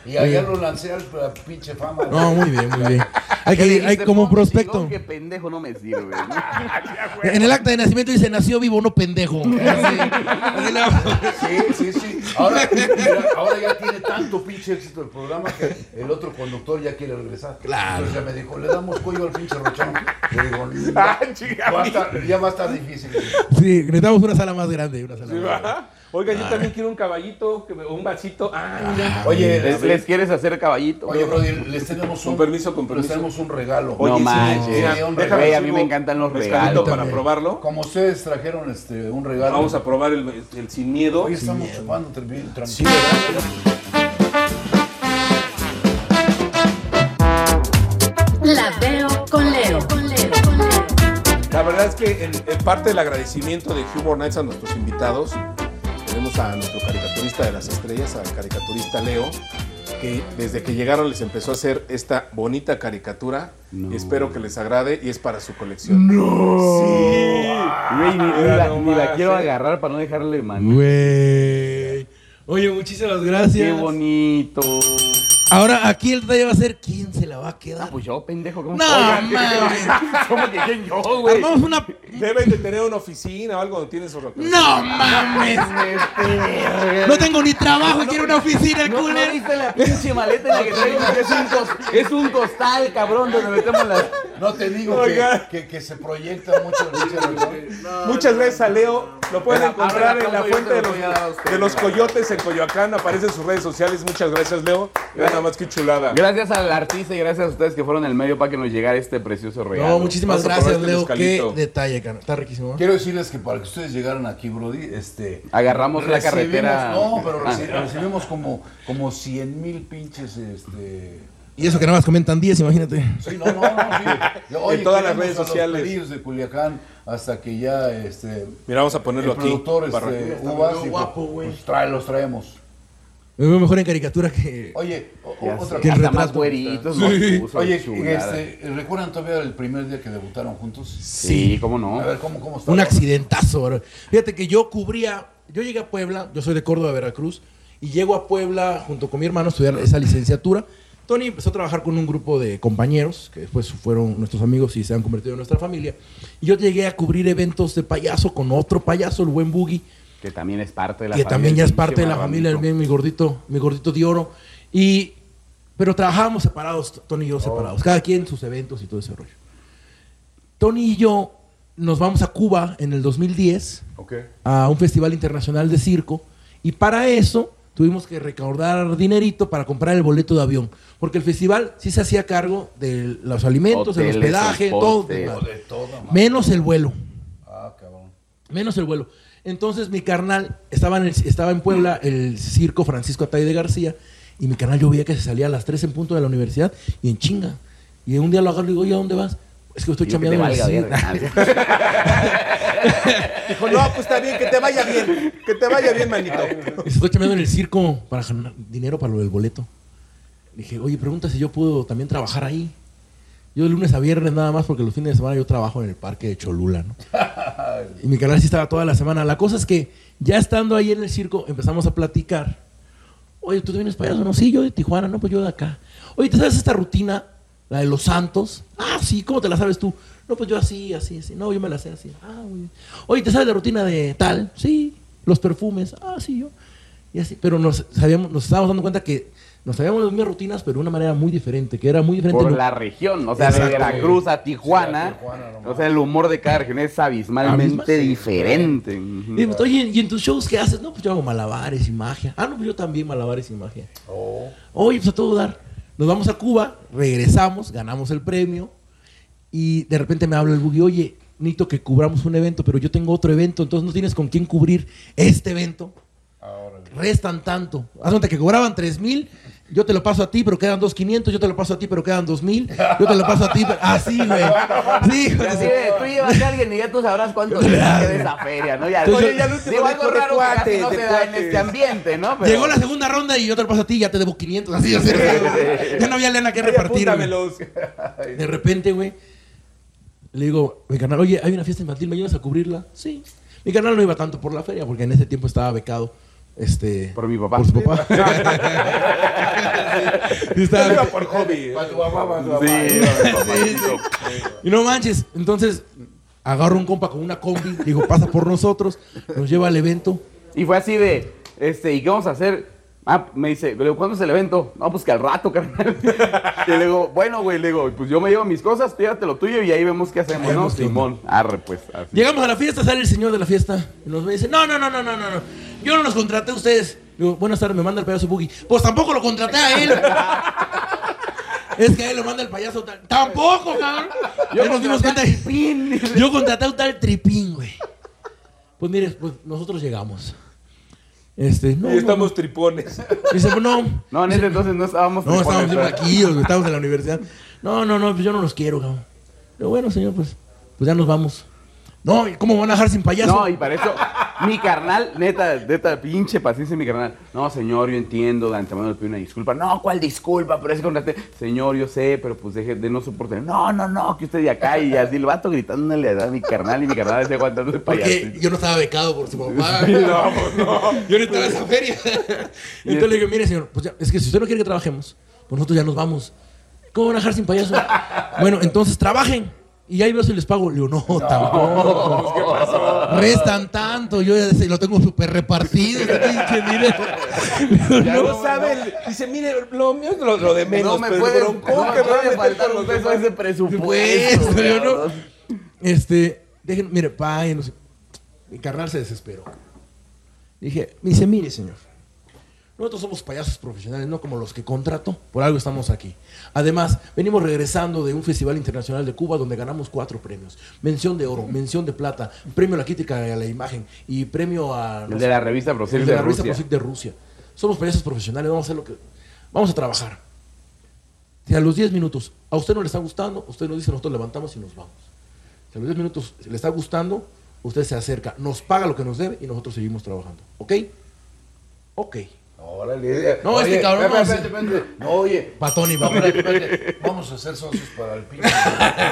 Y allá lo lancé al a pinche fama. No, muy bien, muy bien. Hay, ¿Qué que, hay como prospecto. Que pendejo no me sirve. [laughs] En el acta de nacimiento dice nació vivo, no pendejo. La- Sí, sí, sí. Ahora, mira, ahora ya tiene tanto pinche éxito el programa que el otro conductor ya quiere regresar. Claro. Entonces ya me dijo, le damos cuello al pinche rochón. Le digo, va a estar- ya va a estar difícil. Sí, necesitamos una sala más grande. Una sala más grande. Oiga, yo también quiero un caballito, que me- un vasito. Ah, mira. Oye, ¿Les, les quieres hacer caballito? Oye, Brody, les tenemos un, Con permiso, con les tenemos un regalo. Oye, no sí, manches. mira, Sí, un déjame Güey, a mí me encantan los mezcalito regalos. para probarlo. Como ustedes trajeron este, un regalo. Vamos a probar el, el sin miedo. Hoy estamos chupando tranquilo. Sí, ¿verdad? La veo con Leo. La verdad es que en, en parte del agradecimiento de Humor Nights a nuestros invitados, tenemos a nuestro caricaturista de las estrellas, al caricaturista Leo, que desde que llegaron les empezó a hacer esta bonita caricatura. No. Y espero que les agrade y es para su colección. Güey, ni, ni Mira la, nomás, ni la quiero eh. agarrar para no dejarle mano. Güey. Oye, muchísimas gracias. Qué bonito. Ahora aquí el detalle va a ser quién se la va a quedar. Ah, pues yo, pendejo. ¿cómo No, Oigan, mames. [laughs] ¿Cómo que quién yo, güey? Armamos una. Deben de tener una oficina o algo donde tienen sus representantes. No mames. No tengo ni trabajo y quiero una oficina, el ¿No, ¿No culero. viste la pinche maleta en la que traigo? Que es, un cos- es un costal, cabrón, donde metemos las... No te digo que, Oiga. que, que se proyecta mucho el pinche rochón. [laughs] Muchas gracias a Leo. Lo pueden Ahora, encontrar ahora en la yo fuente te de lo los, voy a dar a usted. de los coyotes en Coyoacán. Aparece en sus redes sociales. Muchas gracias, Leo. Nada más que chulada. Gracias al artista y gracias a ustedes que fueron el medio para que nos llegara este precioso regalo. No, muchísimas Vamos gracias, este Leo. Qué detalle, cara. Está riquísimo. ¿eh? Quiero decirles que para que ustedes llegaran aquí, Brody, este... Agarramos la carretera. No, pero Ah. reci- recibimos como, como 100 mil pinches, este... Y eso que nada más comentan 10, imagínate. Sí, no, no, no, sí. [laughs] Oye, En todas las redes a los sociales. pelillos de Culiacán hasta que ya, este... Mira, vamos a ponerlo el aquí. productor, para- este, Uvas, guapo, güey. pues trae, los traemos. Me veo mejor en caricatura que. Oye, o- otra Que cosa. más güeritos Sí. Oye, este, ¿recuerdan todavía el primer día que debutaron juntos? Sí, cómo no. A ver, ¿cómo, cómo está? Un accidentazo, bro. Fíjate que yo cubría. Yo llegué a Puebla, yo soy de Córdoba, Veracruz, y llego a Puebla junto con mi hermano a estudiar esa licenciatura. Tony empezó a trabajar con un grupo de compañeros, que después fueron nuestros amigos y se han convertido en nuestra familia. Y yo llegué a cubrir eventos de payaso con otro payaso, el buen Boogie, Que también es parte de la que familia. también ya es parte de la familia, bien, mi gordito, mi gordito de oro. Y, pero trabajábamos separados, Tony y yo separados, cada quien sus eventos y todo ese rollo. Tony y yo nos vamos a Cuba en el 2010 Ok. a un festival internacional de circo y para eso tuvimos que recaudar dinerito para comprar el boleto de avión, porque el festival sí se hacía cargo de los alimentos, del hospedaje, todo. De menos el vuelo. Ah, cabrón. Menos el vuelo. Entonces mi carnal estaba en, el- estaba en Puebla, el circo Francisco Atay de García, y mi carnal yo veía que se salía a las 3 en punto de la universidad y en chinga. Y un día lo agarro y digo, oye, ¿a dónde vas? Es que estoy chambeando en el valga circo". verga. Dijo, no, pues está bien, que te vaya bien. Que te vaya bien, manito. [laughs] Estoy chambeando en el circo para ganar dinero para lo del boleto. Le dije, oye, pregunta si yo puedo también trabajar ahí. Yo de lunes a viernes nada más porque los fines de semana yo trabajo en el parque de Cholula, ¿no? y mi canal sí estaba toda la semana. La cosa es que ya estando ahí en el circo empezamos a platicar. Oye, ¿tú te vienes payaso? No, sí, yo de Tijuana, no, pues yo de acá. Oye, ¿te sabes esta rutina? La de los santos. Ah, sí, ¿cómo te la sabes tú? No, pues yo así, así, así. No, yo me la sé así. Ah, muy bien. Oye, ¿te sabes la rutina de tal? Sí. Los perfumes. Ah, sí, yo. Y así. Pero nos, sabíamos, nos estábamos dando cuenta que nos sabíamos las mismas rutinas, pero de una manera muy diferente, que era muy diferente. Por lo- la región, o sea, de. Veracruz a Tijuana. Sí, a Tijuana, no o sea, el humor de cada región es abismalmente Abismal, sí. diferente. Y ¿y en tus shows qué haces? No, pues yo hago malabares y magia. Ah, no, pues yo también malabares y magia. Oh. Oye, pues a todo dar. Nos vamos a Cuba, regresamos, ganamos el premio y de repente me habla el buggy, oye, necesito que cubramos un evento, pero yo tengo otro evento, entonces no tienes con quién cubrir este evento. Restan tanto. Haz cuenta que cobraban 3 mil, yo te lo paso a ti, pero quedan 2.500, yo te lo paso a ti, pero quedan 2.000, yo te lo paso a ti, pero... [laughs] así, güey. Sí, güey. Así de, tú llevas a alguien y ya tú sabrás cuánto le de esa feria, ¿no? Ya, Entonces, oye, ya no te digo, algo que casi no se da en este ambiente, ¿no? Pero- Llegó la segunda ronda y yo te lo paso a ti, ya te debo 500, así, así. Ya no había lana que Ay, repartir. [laughs] De repente, güey, le digo, mi canal, oye, hay una fiesta infantil, ¿me ayudas a cubrirla? Sí. Mi canal no iba tanto por la feria, porque en ese tiempo estaba becado. Este, Por mi papá. Por su papá. Sí, [laughs] estaba Iba beca- por hobby. [laughs] Para tu mamá, tu mamá. Sí, Sí, sí. Y no manches, entonces agarro un compa con una combi, digo, pasa por nosotros, nos lleva al evento. Y fue así de, este, ¿y qué vamos a hacer? Ah, me dice, le digo, ¿cuándo es el evento? No, pues que al rato, [laughs] carnal. y le digo, bueno, güey, le digo, pues yo me llevo mis cosas, tú llévate lo tuyo y ahí vemos qué hacemos, ¿no? Simón, arre, pues, así. Llegamos a la fiesta, sale el señor de la fiesta y nos dice, no, no, no, no, no, no, no. Yo no los contraté a ustedes. Digo, buenas tardes, me manda el payaso Boogie. Pues tampoco lo contraté a él. [laughs] es que a él lo manda el payaso tal. Tampoco, cabrón. Yo nos dimos contraté cuenta a Tripín. Yo contraté a un tal tripín, güey. Pues mire, pues nosotros llegamos. Este, no. Y estamos tripones. Dice, pues no. No, en ese entonces no estábamos No, estábamos tripones, aquí, güey, estábamos en la universidad. No, no, no, pues yo no los quiero, cabrón. Pero bueno, señor, pues, pues ya nos vamos. No, ¿y ¿cómo van a dejar sin payaso? No, y para eso, mi carnal, neta, neta, pinche paciencia, mi carnal. No, señor, yo entiendo, de antemano le pido una disculpa. No, ¿cuál disculpa? Pero es que contraté. Señor, yo sé, pero pues deje de no soportar. No, no, no, que usted de acá y así el vato gritándole a mi carnal y mi carnal está aguantando el Porque payaso. yo no estaba becado por su [laughs] papá. Yo no estaba en esa feria. Entonces le digo, mire, señor, pues ya, es que si usted no quiere que trabajemos, pues nosotros ya nos vamos. ¿Cómo van a dejar sin payaso? bueno, entonces trabajen. Y ahí veo si les pago. Le digo, no, tampoco. ¿Qué pasó? Restan tanto, yo ya lo tengo súper repartido. digo, No sabe. Dice, mire, lo mío es lo, lo de menos. no me pero puede, broncón no me que me a faltar los peso demás. ese presupuesto. Pues, yo no. Este, dejen, mire, pa, y no sé. Mi carnal se desesperó. Dije, me dice, mire, señor. Nosotros somos payasos profesionales, no como los que contrato. Por algo estamos aquí. Además, venimos regresando de un festival internacional de Cuba donde ganamos cuatro premios. Mención de oro, mención de plata, premio a la crítica y a la imagen y premio a... El de la revista el Brosel de de la revista Rusia. Prosic de Rusia. Somos payasos profesionales, vamos a hacer lo que... Vamos a trabajar. Si a los 10 minutos a usted no le está gustando, usted nos dice, nosotros levantamos y nos vamos. Si a los 10 minutos le está gustando, usted se acerca, nos paga lo que nos debe y nosotros seguimos trabajando. ¿Ok? Ok. Órale. No, este cabrón, espérate, no, espérate, espérate. No, oye. Patoni, va. Espérate, espérate. Vamos a ser socios para el pinche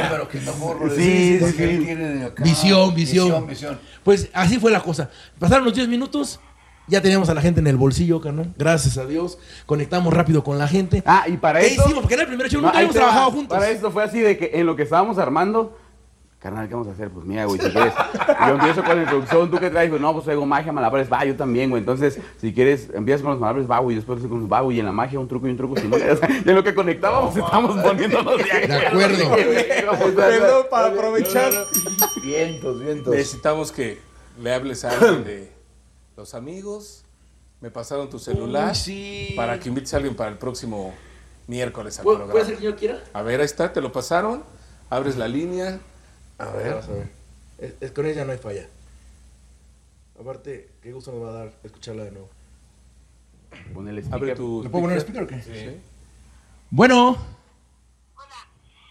número que mejor. Sí, porque sí, él sí. tiene acá. Visión, visión. Visión, visión. Pues así fue la cosa. Pasaron los 10 minutos, ya teníamos a la gente en el bolsillo, carnal. Gracias a Dios. Conectamos rápido con la gente. Ah, y para ¿Qué eso... hicimos? Porque era el primer show, nunca habíamos trabajado juntos. Para esto fue así de que en lo que estábamos armando, carnal, ¿qué vamos a hacer? Pues mira, güey, si quieres. Yo empiezo con la introducción, ¿tú qué traes? Pues no, pues traigo magia, malabares, va, yo también, güey. Entonces, si quieres, empiezas con los malabares, va, güey, después con los va, güey, y en la magia un truco y un truco. Si no, [laughs] o sea, y en lo que conectábamos, estábamos poniéndonos de De acuerdo. [laughs] Perdón, para aprovechar. Vientos, vientos. Necesitamos que le hables a alguien de los amigos. Me pasaron tu celular Uy, sí. para que invites a alguien para el próximo miércoles al ¿Puede, programa. puede ser que yo quiera? A ver, ahí está, te lo pasaron. Abres la línea. A ver, vamos a ver. Es, es- con ella no hay falla. Aparte, qué gusto nos va a dar escucharla de nuevo. Pon el Abre speaker. tu. ¿Le puedo poner speaker o qué? Sí. Bueno. Hola.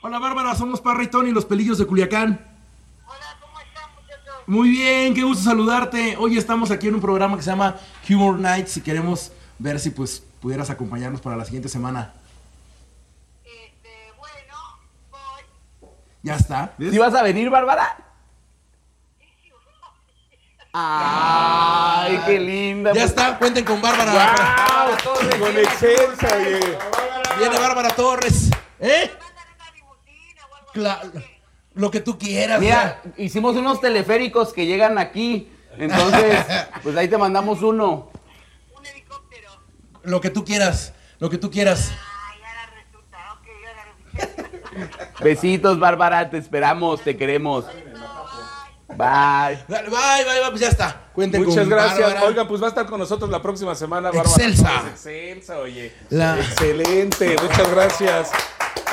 Hola, Bárbara. Somos Parra y Tony, los pelillos de Culiacán. Hola, ¿cómo están, muchachos? Muy bien, qué gusto saludarte. Hoy estamos aquí en un programa que se llama Humor Nights y queremos ver si pues pudieras acompañarnos para la siguiente semana. Este, bueno, voy. Ya está. ¿Sí vas a venir, Bárbara? Ay, qué linda. Ya pues. está, cuenten con Bárbara. Con Excelsa, oye. Viene Bárbara Torres. ¿Eh? Claro. Lo que tú quieras. Mira, hicimos unos teleféricos que llegan aquí. Entonces, [laughs] pues ahí te mandamos uno. Un helicóptero. Lo que tú quieras. Lo que tú quieras. Ay, ahora resulta. Ok, ahora Besitos, Bárbara, te esperamos, te queremos. Bye. Bye, bye, bye, pues ya está. Cuenten Muchas con gracias. Bárbara. Oiga, pues va a estar con nosotros la próxima semana. Bárbara Excelsa. Excelsa, oye. La- Excelente. Muchas gracias.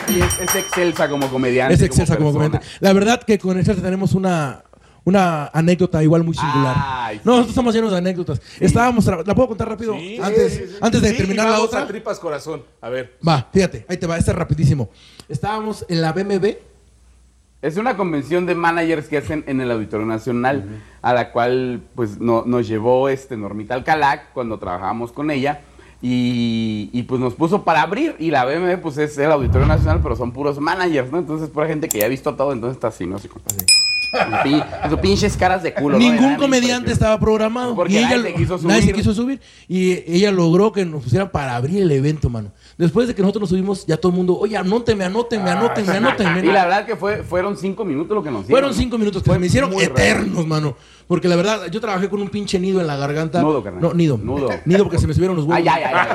Y es, es excelsa como comediante. Es excelsa como persona. comediante. La verdad que con Excelsa tenemos una, una anécdota igual muy singular. Ay, no, nosotros estamos llenos de anécdotas. Estábamos, tra- ¿la puedo contar rápido? Sí, antes, sí, sí. antes de Sí, terminar y la vamos otra. a tripas corazón. A ver. Va, fíjate, ahí te va, este es rapidísimo. Estábamos en la BMB. Es una convención de managers que hacen en el Auditorio Nacional, a la cual pues no- nos llevó este Normita Alcalá cuando trabajábamos con ella. Y, y, pues nos puso para abrir y la BMB pues es el Auditorio Nacional, pero son puros managers, ¿no? Entonces pura gente que ya ha visto todo, entonces está así, ¿no? Así, como- sus pinches caras de culo. Ningún comediante estaba programado. Porque y nadie se quiso nadie se subir. quiso subir. Y ella logró que nos pusieran para abrir el evento, mano. Después de que nosotros nos subimos, ya todo el mundo, oye, anótenme, anótenme, anótenme, [laughs] anótenme. Y la verdad que fue, fueron cinco minutos lo que nos dieron. Fueron cinco minutos que Fue se me hicieron raro. eternos, mano. Porque la verdad, yo trabajé con un pinche nido en la garganta. Nudo, carnal. No, nido. Nudo. Nido porque se me subieron los huevos. Ay, ay, ay,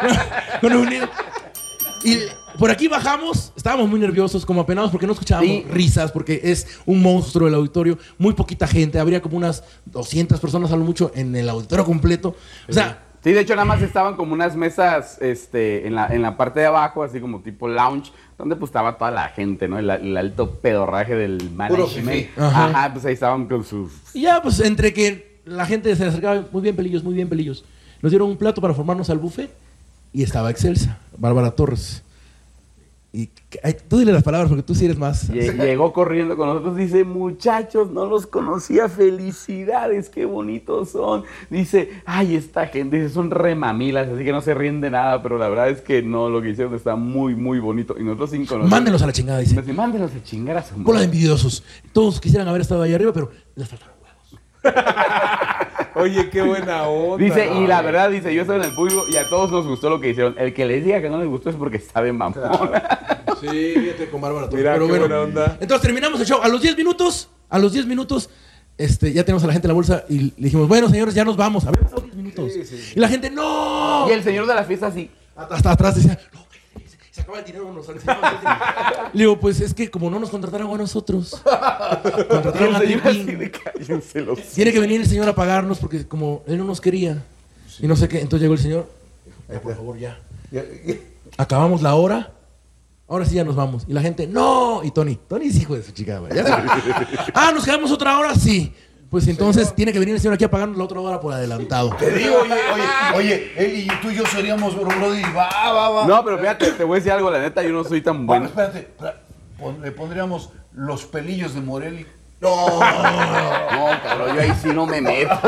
ay. [laughs] con un nido. Y por aquí bajamos, estábamos muy nerviosos, como apenados, porque no escuchábamos Sí. risas, porque es un monstruo el auditorio, muy poquita gente, habría como unas 200 personas a lo mucho en el auditorio completo. O sea, Sí, de hecho nada más estaban como unas mesas este, en, la, en la parte de abajo, así como tipo lounge, donde pues estaba toda la gente, ¿no? El, el alto pedorraje del management. Ajá. Ajá. pues ahí estaban con sus... y ya pues entre que la gente se acercaba, muy bien pelillos, muy bien pelillos, nos dieron un plato para formarnos al buffet y estaba Excelsa, Bárbara Torres. Y ay, tú dile las palabras porque tú sí eres más. Lle- Llegó corriendo con nosotros, dice, muchachos, no los conocía, felicidades, qué bonitos son. Dice, ay, esta gente, dice, son remamilas, así que no se ríen de nada, pero la verdad es que no, lo que hicieron está muy, muy bonito. Y nosotros sin conocer... Mándenlos a la chingada, dice. Dice, Mándenlos a chingar a su Bola de madre". envidiosos. Todos quisieran haber estado ahí arriba, pero les huevos. [laughs] Oye, qué buena onda. Dice, y la verdad, dice, yo estoy en el público y a todos nos gustó lo que hicieron. El que les diga que no les gustó es porque de mamón. [laughs] Sí, fíjate con Bárbara. Mira, Pero qué bueno, buena onda. Entonces terminamos el show. A los 10 minutos, a los 10 minutos, este, ya tenemos a la gente en la bolsa y le dijimos, bueno, señores, ya nos vamos. Habían pasado 10 minutos. Y la gente, ¡no! Y el señor de la fiesta así. Hasta atrás decía, no, se acaba el dinero, nos enseñamos el dinero". [laughs] Le digo, pues es que como no nos contrataron a nosotros, contrataron a Tiene que venir el señor a pagarnos porque como él no nos quería. Y no sé qué. Entonces llegó el señor. "Ya, por favor, ya. Acabamos la hora. Ahora sí ya nos vamos. Y la gente, ¡no! Y Tony, Tony es hijo de su chica, güey. Ya [laughs] ah, ¿nos quedamos otra hora? Sí. Pues entonces tiene que venir el señor aquí a pagarnos la otra hora por adelantado. Te digo, oye, oye, oye, él y tú y yo seríamos Brody, va, va, va. No, pero fíjate, te voy a decir algo, la neta, yo no soy tan Bueno, bueno. espérate, le pondríamos los pelillos de Morelli. No, cabrón, yo ahí sí no me meto.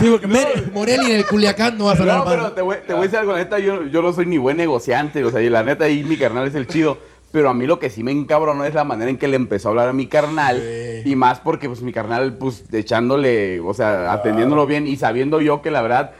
Sí, porque Morelli en el Culiacán no va a sonar No, pero te voy, te voy a decir algo, la neta, yo, yo no soy ni buen negociante, o sea, y la neta ahí mi carnal es el chido. Pero a mí lo que sí me encabronó es la manera en que le empezó a hablar a mi carnal. Y más porque, pues, mi carnal, pues, echándole, o sea, atendiéndolo bien y sabiendo yo que la verdad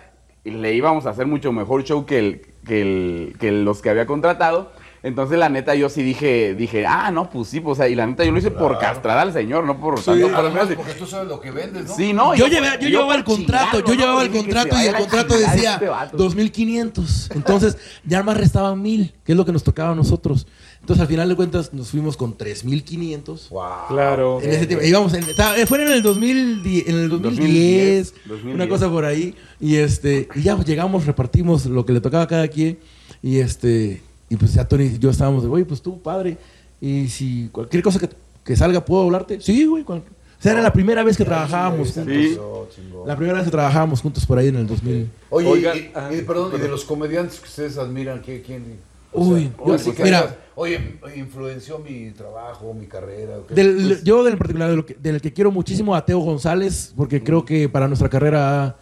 le íbamos a hacer mucho mejor show que, el, que, el, que los que había contratado. Entonces, la neta, yo sí dije, dije, ah, no, pues sí, pues, o sea, y la neta, yo lo hice por castrar al señor, no por tanto por Además, porque tú sabes lo que vendes, ¿no? Sí, no. yo, llevé- yo y llevaba el contrato, yo llevaba el contrato y el contrato decía este vato. 2500. Entonces, ya más restaban 1000, que es lo que nos tocaba a nosotros. Entonces, al final de cuentas, nos fuimos con 3500. Claro. En ese tiempo, íbamos en, estaba- eh, fue en el 2010, en el 2010, 2010, una cosa por ahí, y este, y ya llegamos, repartimos lo que le tocaba a cada quien, y este, y pues ya Tony y yo estábamos de, oye, pues tú, padre, y si cualquier cosa que, que salga, ¿puedo hablarte? Sí, güey, cual- o sea, era la primera vez que trabajábamos juntos. Sí. La primera vez que trabajábamos juntos por ahí en el 2000. Oye, Oigan, y, ah, y- perdón, y de los comediantes que ustedes admiran, ¿qué, Uy, yo- así que mira. oye, influenció mi trabajo, mi carrera. Del- yo del particular, de lo que- del que quiero muchísimo a Teo González, porque creo que para nuestra carrera ha,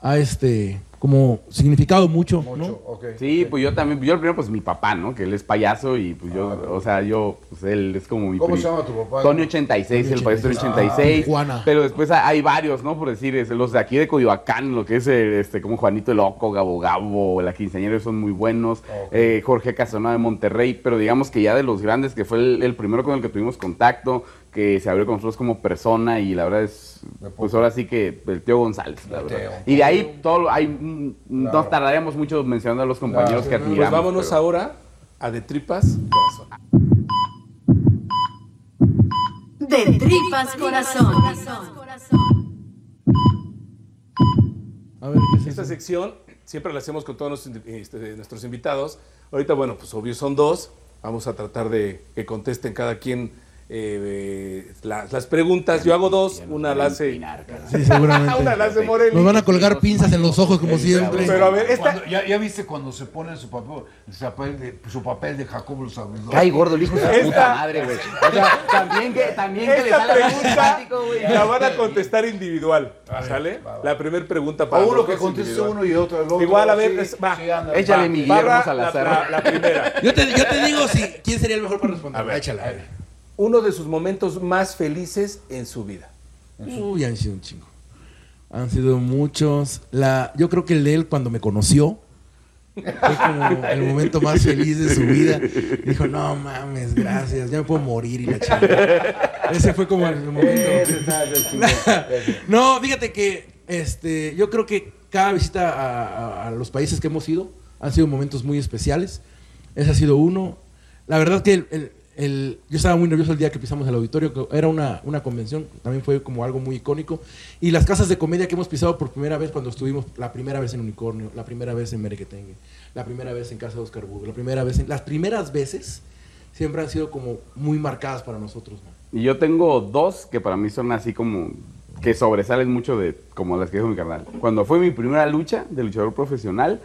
ha, este, como significado mucho, ¿no? Mucho, ok. Sí, pues yo también, yo el primero, pues mi papá, ¿no? Que él es payaso y pues yo, o sea, yo, pues él es como mi ¿Cómo se llama tu papá? Tony 86, el payaso Tony 86. Ah, Juana. Pero después hay- varios, ¿no? Por decir, es, los de aquí de Coyoacán, lo que es eh, este, como Juanito el Loco, Gabo Gabo, la quinceañera son muy buenos. Eh, Jorge Casanova de Monterrey, pero digamos que ya de los grandes, que fue el, el primero con el que tuvimos contacto, que se abrió con nosotros como persona y la verdad es, pues ahora sí que el tío González, la verdad. Teo. Y de ahí todo, hay, mm, nos tardaríamos mucho mencionando a los compañeros que admiramos. Pues vámonos pero- ahora a De Tripas Corazón. De tripas corazón. A ver, Esta sección siempre la hacemos con todos nuestros, este, nuestros invitados. Ahorita, bueno, pues obvio son dos. Vamos a tratar de que contesten cada quien eh, las, preguntas. Yo hago dos, una la hace. [laughs] Sí, seguramente. una la hace Morelli. Nos van a colgar pinzas en los ojos como siempre. Pero a ver, esta... ya, ya, viste cuando se pone su papel, su papel de, su papel de Jacobo los Ay, gordo, el hijo de su puta madre, güey. O sea, también que, también que le sale pregunta. La van a contestar individual, ¿sale? La primera pregunta para uno que conteste uno y otro el otro. Igual, a ver, va. Échale mi Guillermo Salazar. La, la, primera. Yo te, yo te digo si, quién sería el mejor para responder. A ver, échale uno de sus momentos más felices en su vida. Uy, han sido un chingo. Han sido muchos. La, yo creo que el de él cuando me conoció fue como el momento más feliz de su vida. Dijo, no mames, gracias, ya me puedo morir y la chingada. Ese fue como el momento. [laughs] no, fíjate que este, yo creo que cada visita a, a, los países que hemos ido han sido momentos muy especiales. Ese ha sido uno. La verdad que el, yo estaba muy nervioso el día que pisamos el auditorio, que era una, una, convención, también fue como algo muy icónico. Y las casas de comedia que hemos pisado por primera vez cuando estuvimos, la primera vez en Unicornio, la primera vez en Merequetengue, la primera vez en Casa de Oscar Burgo, la primera vez en, las primeras veces siempre han sido como muy marcadas para nosotros. Y yo tengo dos que para mí son así como que sobresalen mucho de como las que dijo mi carnal. Cuando fue mi primera lucha de luchador profesional,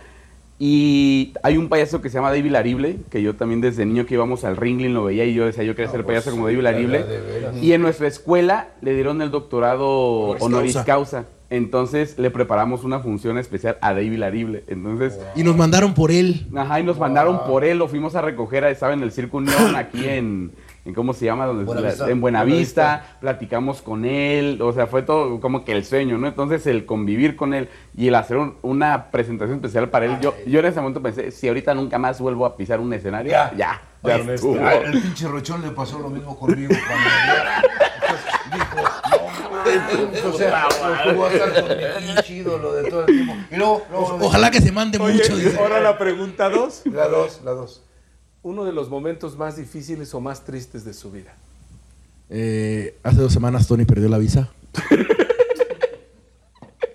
y hay un payaso que se llama David Larible, que yo también desde niño que íbamos al Ringling lo veía y yo decía, yo quería ser payaso como David Larible. Y en nuestra escuela le dieron el doctorado honoris, causa. Entonces le preparamos una función especial a David Larible. Entonces, y nos mandaron por él. Ajá, y nos mandaron por él, lo fuimos a recoger, estaba en el Circo Unión aquí en en cómo se llama, donde Buenavista. en Buenavista, platicamos con él, o sea, fue todo como que el sueño, ¿no? Entonces el convivir con él y el hacer una presentación especial para él, yo, yo en ese momento pensé, si ahorita nunca más vuelvo a pisar un escenario, ya, ya, ya El pinche Rochón le pasó lo mismo conmigo cuando o sea, de todo el tiempo. Y luego, Ojalá que se mande mucho. Ahora la pregunta dos. La dos, la dos uno de los momentos más difíciles o más tristes de su vida? Eh, hace dos semanas Tony perdió la visa. [laughs]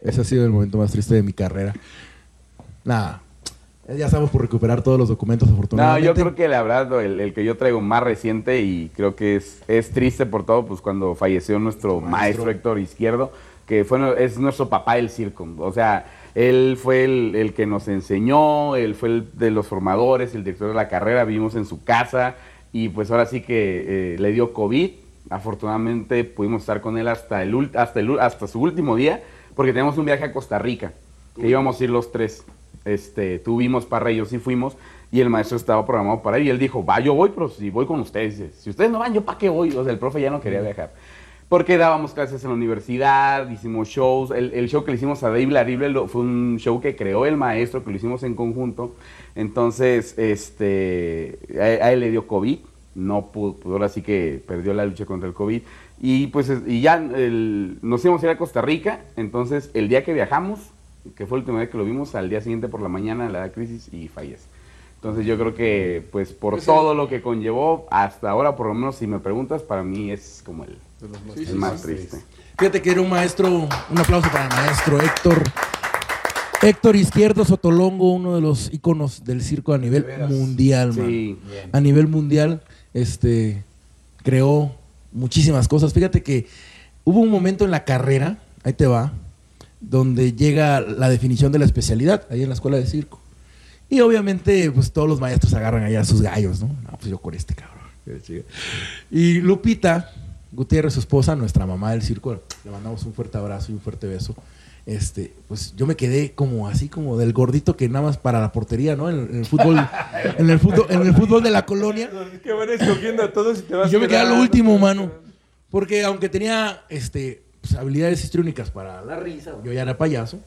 Ese ha sido el momento más triste de mi carrera. Nada, ya estamos por recuperar todos los documentos, afortunadamente. No, yo creo que la verdad, el, que yo traigo más reciente y creo que es, es triste por todo, pues cuando falleció nuestro maestro, maestro Héctor Izquierdo, que fue, es nuestro papá del circo. O sea, él fue el, que nos enseñó, él fue el de los formadores, el director de la carrera, vivimos en su casa y pues ahora sí que eh, le dio COVID. Afortunadamente pudimos estar con él hasta, el, hasta, el, hasta su último día porque tenemos un viaje a Costa Rica, que íbamos a ir los tres. Este, tuvimos para ellos sí fuimos y el maestro estaba programado para ir y él dijo, va, yo voy, pero si voy con ustedes. Si ustedes no van, ¿yo para qué voy? O sea, el profe ya no quería viajar porque dábamos clases en la universidad, hicimos shows. El, show que le hicimos a Dave Larible fue un show que creó el maestro, que lo hicimos en conjunto. Entonces, este, a, él le dio COVID, no pudo, pues ahora sí que perdió la lucha contra el COVID. Y pues y ya nos íbamos a ir a Costa Rica, entonces el día que viajamos, que fue el último día que lo vimos, al día siguiente por la mañana le da crisis y fallece. Entonces yo creo que pues por todo lo que conllevó, hasta ahora por lo menos si me preguntas, para mí es como el es más triste. Fíjate que era un maestro, un aplauso para el maestro Héctor. Héctor Izquierdo Sotolongo, uno de los íconos del circo a nivel mundial, A nivel mundial, este, creó muchísimas cosas. Fíjate que hubo un momento en la carrera, ahí te va, donde llega la definición de la especialidad, ahí en la escuela de circo. Y obviamente, pues todos los maestros agarran allá a sus gallos, ¿no? No, pues yo con este cabrón. Y Lupita, Gutiérrez, su esposa, nuestra mamá del circo, le mandamos un fuerte abrazo y un fuerte beso. Este, pues yo me quedé como así como del gordito que nada más para la portería, ¿no? En, el fútbol, [laughs] en el fútbol, en el fútbol de la colonia. Que van escogiendo a todos y te vas Yo me quedé a lo último, mano. Porque aunque tenía este, pues, habilidades histriónicas para la risa, yo ya era payaso.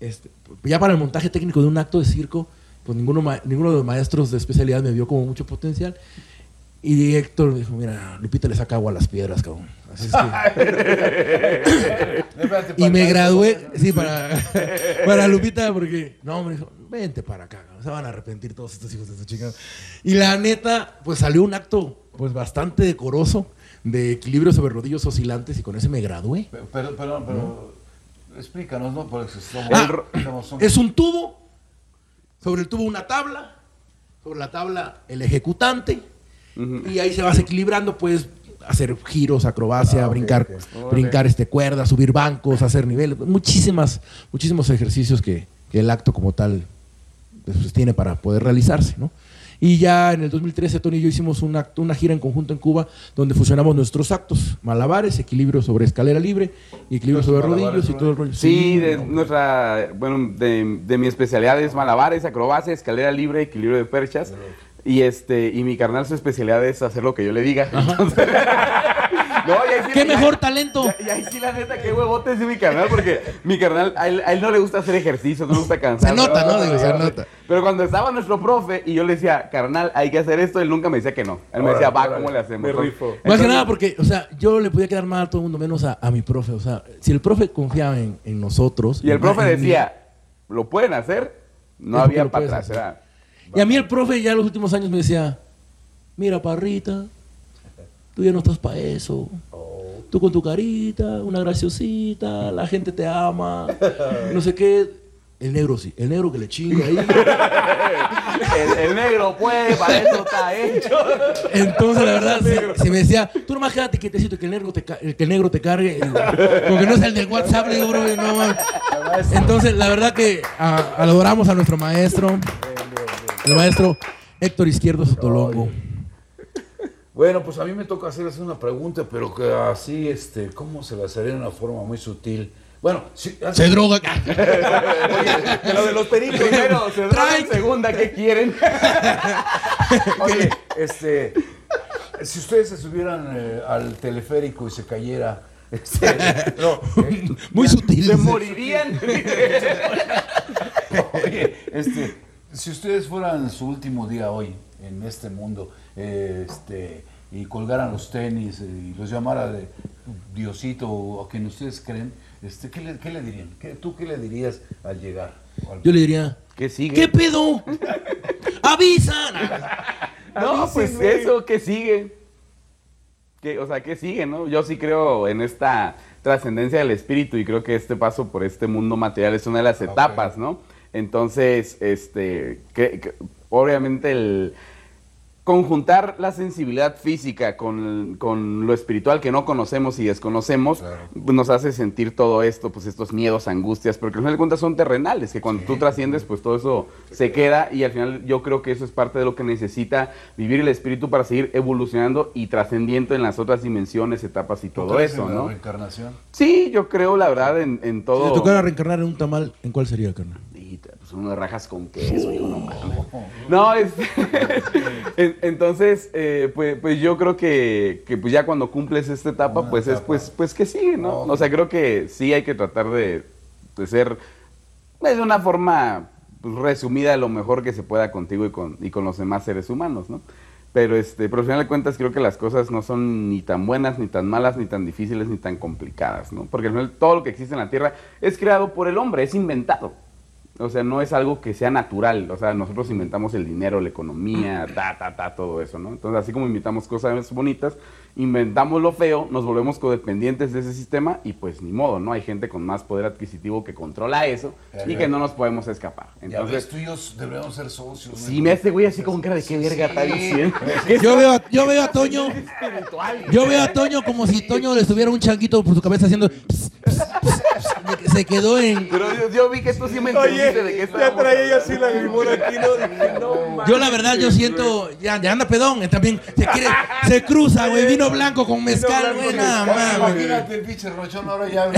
Este, ya para el montaje técnico de un acto de circo, pues ninguno, ninguno de los maestros de especialidad me vio como mucho potencial. Y Héctor dijo, mira, Lupita le saca agua a las piedras, cabrón. Así es que... [laughs] y me gradué, sí, para, [laughs] para Lupita, porque, no, me dijo, vente para acá, se van a arrepentir todos estos hijos de su chingada. Y la neta, pues salió un acto, pues bastante decoroso, de equilibrio sobre rodillos oscilantes, y con ese me gradué. Pero, perdón, pero... explícanos, ¿no? Porque somos- Ah, somos- somos- Es un tubo, sobre el tubo una tabla, sobre la tabla el ejecutante, y ahí se vas equilibrando, puedes hacer giros, acrobacia, Ah, brincar, brincar este cuerdas, subir bancos, hacer niveles, muchísimas, muchísimos ejercicios que, que el acto como tal pues, tiene para poder realizarse, ¿no? Y ya en el 2013 Tony y yo hicimos una, acto- una gira en conjunto en Cuba donde fusionamos nuestros actos, malabares, equilibrio sobre escalera libre y equilibrio sobre rodillos y todo el rollo. Sí, de nuestra, bueno, de, de mi especialidad es malabares, acrobacia, escalera libre, equilibrio de perchas. Y este, y mi carnal su especialidad es hacer lo que yo le diga. Entonces- [laughs] [laughs] no, y ahí sí- ¡Qué y ahí- mejor talento! Y ahí sí, la neta, qué huevotes de mi carnal, porque mi carnal, a él, a él no le gusta hacer ejercicio, no le gusta cansar. Se nota, ¿no? Digo, se nota. Pero cuando estaba nuestro profe y yo le decía, carnal, hay que hacer esto, él nunca me decía que no. Él me decía, va, ¿cómo le hacemos? Me rifo. Más que Entonces- nada porque, o sea, yo le podía quedar mal a todo el mundo, menos a, a mi profe. O sea, si el profe confiaba en, en nosotros. Y el profe decía, ¿lo pueden hacer? No había para atrás. Y a mí el profe ya en los últimos años me decía, mira, parrita, tú ya no estás para eso. Tú con tu carita, una graciosita, la gente te ama, no sé qué. El negro sí, el negro que le chinga ahí. [laughs] El, el negro puede, para eso está hecho. Entonces, la verdad, si, si me decía, tú nomás quédate quietecito que el negro te, que el negro te cargue, y- como que no es el del WhatsApp, digo, bro, no. Entonces, la verdad que a- adoramos a nuestro maestro, el maestro Héctor Izquierdo Sotolongo. Bueno, pues a mí me toca hacerles una pregunta, pero que así, este, ¿cómo se la haría de una forma muy sutil? Bueno, si, Se droga. [laughs] De lo de los pericos. Primero, [laughs] se Trae- en segunda, ¿qué quieren? [laughs] oye, este, si ustedes se subieran eh, al teleférico y se cayera, este, no, eh, Muy sutil. Se morirían. Oye, este, si ustedes fueran su último día hoy en este mundo, este, y colgaran los tenis eh, y los llamara de Diosito o a quien ustedes creen, este, ¿qué, le, qué le dirían? ¿Qué- ¿Tú qué le dirías al llegar? Al- Yo le diría, ¿Qué sigue? ¿qué pedo? [laughs] ¡Avisan! [laughs] No, pues eso, ¿qué sigue? ¿Qué, o sea, ¿qué sigue, no? Yo sí creo en esta trascendencia del espíritu y creo que este paso por este mundo material es una de las etapas, ¿no? Entonces, este, que- obviamente el conjuntar la sensibilidad física con, con lo espiritual que no conocemos y desconocemos nos hace sentir todo esto, pues estos miedos, angustias, porque al final de cuentas son terrenales, que cuando tú trasciendes, pues todo eso se queda y al final yo creo que eso es parte de lo que necesita vivir el espíritu para seguir evolucionando y trascendiendo en las otras dimensiones, etapas y ¿Tú todo crees eso, en la ¿no? reencarnación? Sí, yo creo la verdad en, en Si todo. te tocara reencarnar en un tamal, ¿en cuál sería, carnal? Uno rajas con queso, hijo, no mames. No, es, [laughs] en- entonces, eh, pues, pues yo creo que, que pues ya cuando cumples esta etapa, Una pues es pues, pues que sigue, ¿no? O sea, creo que sí hay que tratar de, de ser pues, de una forma pues, resumida lo mejor que se pueda contigo y con, y con los demás seres humanos, ¿no? Pero, este, pero al final de cuentas creo que las cosas no son ni tan buenas, ni tan malas, ni tan difíciles, ni tan complicadas, ¿no? Porque al final todo lo que existe en la Tierra es creado por el hombre, es inventado. O sea, no es algo que sea natural. O sea, nosotros inventamos el dinero, la economía, ta, ta, ta, todo eso, ¿no? Entonces, así como inventamos cosas bonitas, inventamos lo feo, nos volvemos codependientes de ese sistema y pues ni modo, ¿no? Hay gente con más poder adquisitivo que controla eso y que no nos podemos escapar. Ya ves, Entonces, tú y yo debemos ser socios. si me hace güey así con cara de qué verga está diciendo. [laughs] Yo veo, a- yo veo a Toño. Yo veo a Toño como si Toño le estuviera un changuito por su cabeza haciendo. ps, ps, ps, ps, [laughs] Se quedó en. Pero yo, yo vi que tú sí me entendiste de ya traía yo así la limón aquí, ¿no? Dije, no, [laughs] Yo la verdad yo siento, ya, ya anda pedón, también se quiere, se [laughs] cruza, güey, vino blanco con mezcal, güey, nada más, Imagínate el pinche rochón ahora ya.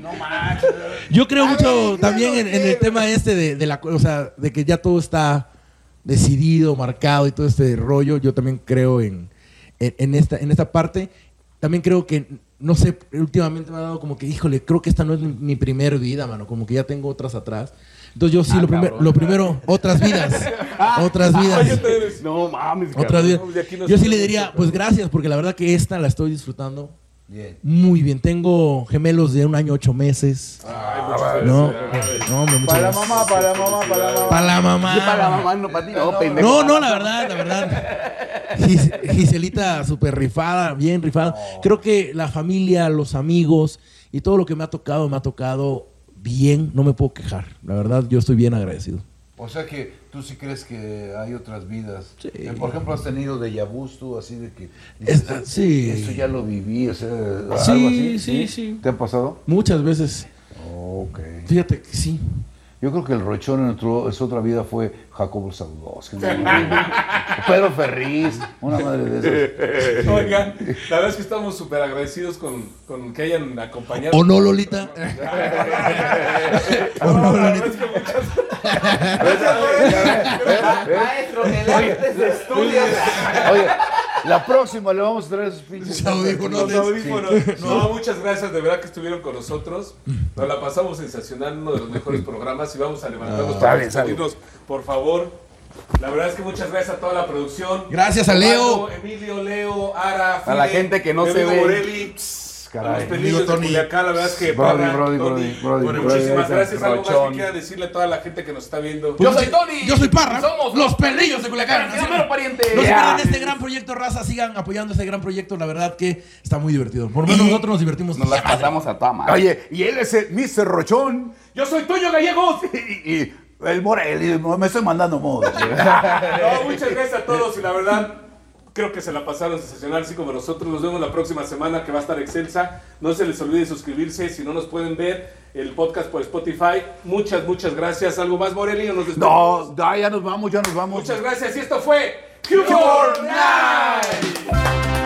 No manches. Yo creo mucho también en, en el tema este de, de la, o sea, de que ya todo está decidido, marcado y todo este rollo. Yo también creo en, en, en esta, en esta parte. También creo que, no sé, últimamente me ha dado como que, híjole, creo que esta no es mi, mi primer vida, mano. Como que ya tengo otras atrás. Entonces yo sí, lo, primero lo primero, otras vidas. [laughs] otras vidas. No mames, Otras cabrón. vidas. No, Yo sí le diría, pues gracias, porque la verdad que esta la estoy disfrutando Bien. muy bien. Tengo gemelos de un año, ocho meses. No, no, hombre, muchas Para la gracias. mamá, para la mamá, para la mamá. Para la mamá. Sí, para la mamá, no para ti, no, pendejo. No, no, la verdad, la verdad. Gis- Giselita súper rifada, bien rifada. Creo que la familia, los amigos y todo lo que me ha tocado, me ha tocado bien, no me puedo quejar. La verdad, yo estoy bien agradecido. O sea que tú sí crees que hay otras vidas. Sí. Eh, Por ejemplo, has tenido de vu tú, así de que. Es- dices, sí. Esto ya lo viví, o sea, algo Sí, así. sí, sí. ¿Te ha pasado? Muchas veces, Ok. fíjate que sí. Yo creo que el rochón en otro- esa otra vida fue Jacobo Zaudowski. ¿no? [laughs] Pedro Ferriz, una madre de esas. [laughs] Oigan, la verdad es que estamos súper agradecidos con, con que hayan acompañado. ¿O no, Lolita? [laughs] ¿O no, Lolita? es que muchas Maestro, oye, oye, la próxima le vamos a traer esos pinches. audífonos. Audífonos. No, muchas gracias, de verdad que estuvieron con nosotros. Nos la pasamos sensacional, uno de los mejores programas y vamos a levantarnos está para despedirnos, por favor. La verdad es que muchas gracias a toda la producción. Gracias a Leo. Emilio, Leo, Ara, A la Fide, gente que no se ve. Morelli, los Caray. Amigo de Tony. Culiacán, la verdad es que Brody, Brody, Brody, Brody, bueno, Brody, muchísimas gracias. Algo más que quiera decirle a toda la gente que nos está viendo. Yo soy Tony. Yo soy Parra. Somos los pelillos de Culiacán. primero pariente. No se pierdan este gran proyecto, raza. Sigan apoyando este gran proyecto. La verdad que está muy divertido. Por lo menos nosotros nos divertimos. Nos las pasamos a toda madre. Oye, y él es el Mr. Rochón. Yo soy Toño Gallegos. [laughs] Y, y el Morel, me estoy mandando modos. [laughs] No, muchas gracias a todos y la verdad creo que se la pasaron sensacional así como nosotros. Nos vemos la próxima semana que va a estar excelsa. No se les olvide suscribirse si no nos pueden ver el podcast por Spotify. Muchas, muchas gracias. ¿Algo más, Morelli? nos? No, ya, ya nos vamos, ya nos vamos. Muchas gracias y esto fue Humor Night.